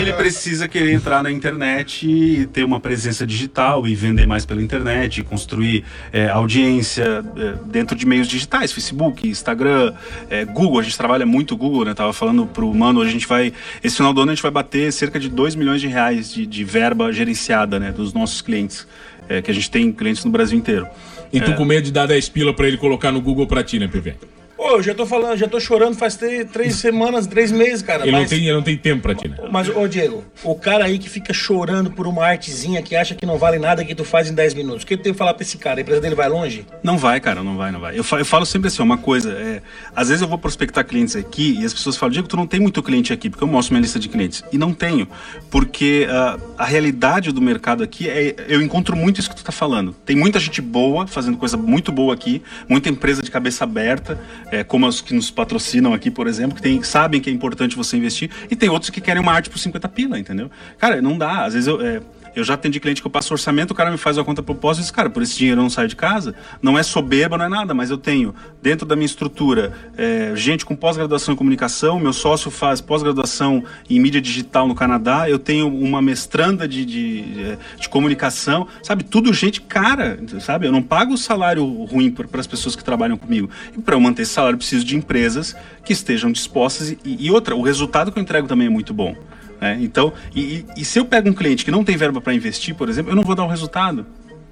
ele precisa querer entrar na internet e ter uma presença digital e vender mais pela internet, e construir é, audiência é, dentro de meios digitais, Facebook, Instagram, é, Google. A gente trabalha muito Google, né? Tava falando pro mano, hoje a gente vai. Esse final do ano a gente vai bater cerca de 2 milhões de reais de, de verba gerenciada, né? Dos nossos clientes. é, que a gente tem clientes no Brasil inteiro. E tu com medo de dar 10 pila pra ele colocar no Google pra ti, né, PV? Ô, eu já tô falando, já tô chorando faz três, três semanas, três meses, cara. Ele, não mas, tem, ele não tem tempo pra ti, né? mas, ô Diego, o cara aí que fica chorando por uma artezinha que acha que não vale nada que tu faz em 10 minutos. O que tu tem que falar pra esse cara? A empresa dele vai longe? Não vai, cara, não vai, não vai. Eu falo, eu falo sempre assim, uma coisa, é, às vezes eu vou prospectar clientes aqui e as pessoas falam, Diego, tu não tem muito cliente aqui, porque eu mostro minha lista de clientes. E não tenho, porque ah, a realidade do mercado aqui é, eu encontro muito isso que tu tá falando. Tem muita gente boa, fazendo coisa muito boa aqui, muita empresa de cabeça aberta, é, como as que nos patrocinam aqui, por exemplo, que tem, sabem que é importante você investir, e tem outros que querem uma arte por 50 pila, entendeu? Cara, não dá, às vezes eu... é, eu já atendi cliente que eu passo orçamento, o cara me faz uma conta propósito e diz, cara, por esse dinheiro eu não saio de casa. Não é soberba, não é nada, mas eu tenho dentro da minha estrutura é, gente com pós-graduação em comunicação, meu sócio faz pós-graduação em mídia digital no Canadá, eu tenho uma mestranda de, de, de, de comunicação, sabe? Tudo gente cara, sabe? Eu não pago salário ruim para as pessoas que trabalham comigo. E para eu manter esse salário, eu preciso de empresas que estejam dispostas. E, e outra, o resultado que eu entrego também é muito bom. Né? então, e, e- se eu pego um cliente que não tem verba para investir, por exemplo, eu não vou dar o resultado.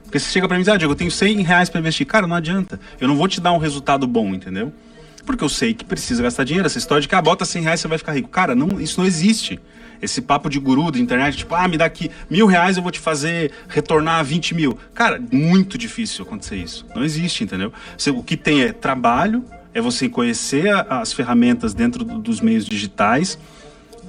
Porque você chega para mim e diz, ah, Diego, eu tenho 100 reais para investir. Cara, não adianta. Eu não vou te dar um resultado bom, entendeu? Porque eu sei que precisa gastar dinheiro. Essa história de que, ah, bota 100 reais você vai ficar rico. Cara, não, isso não existe. Esse papo de guru da internet, tipo, ah, me dá aqui mil reais, eu vou te fazer retornar 20 mil. Cara, muito difícil acontecer isso. Não existe, entendeu? O que tem é trabalho, é você conhecer as ferramentas dentro do- dos meios digitais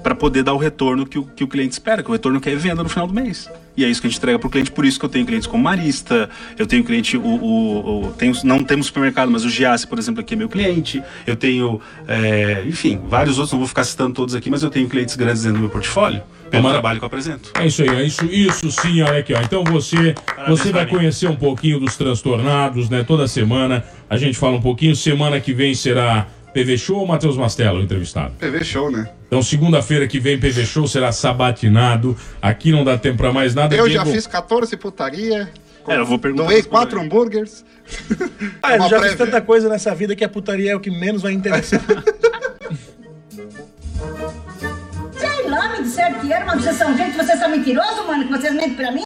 para poder dar o retorno que o, que o cliente espera, que o retorno que é venda no final do mês. E é isso que a gente entrega para o cliente, por isso que eu tenho clientes como Marista, eu tenho cliente, o, o, o- tenho, não temos supermercado, mas o Giasse, por exemplo, aqui é meu cliente, eu tenho, é, enfim, vários outros, não vou ficar citando todos aqui, mas eu tenho clientes grandes dentro do meu portfólio, pelo Tomara- trabalho que eu apresento. É isso aí, é isso, isso sim, olha aqui, ó. Então você, você vai conhecer um pouquinho dos transtornados, né? Toda semana a gente fala um pouquinho. Semana que vem será PV Show ou Matheus Mastelo entrevistado? PV Show, né? Então, segunda-feira que vem, PV Show será sabatinado. Aqui não dá tempo pra mais nada. Eu já Diego. fiz 14 putaria. É, eu vou perguntar Doei 4 hambúrgueres. Ah, eu já fiz prévia. tanta coisa nessa vida que a putaria é o que menos vai interessar. Sei lá, me disseram que era, mas vocês são gente, vocês são mentirosos, mano, que vocês mentem pra mim.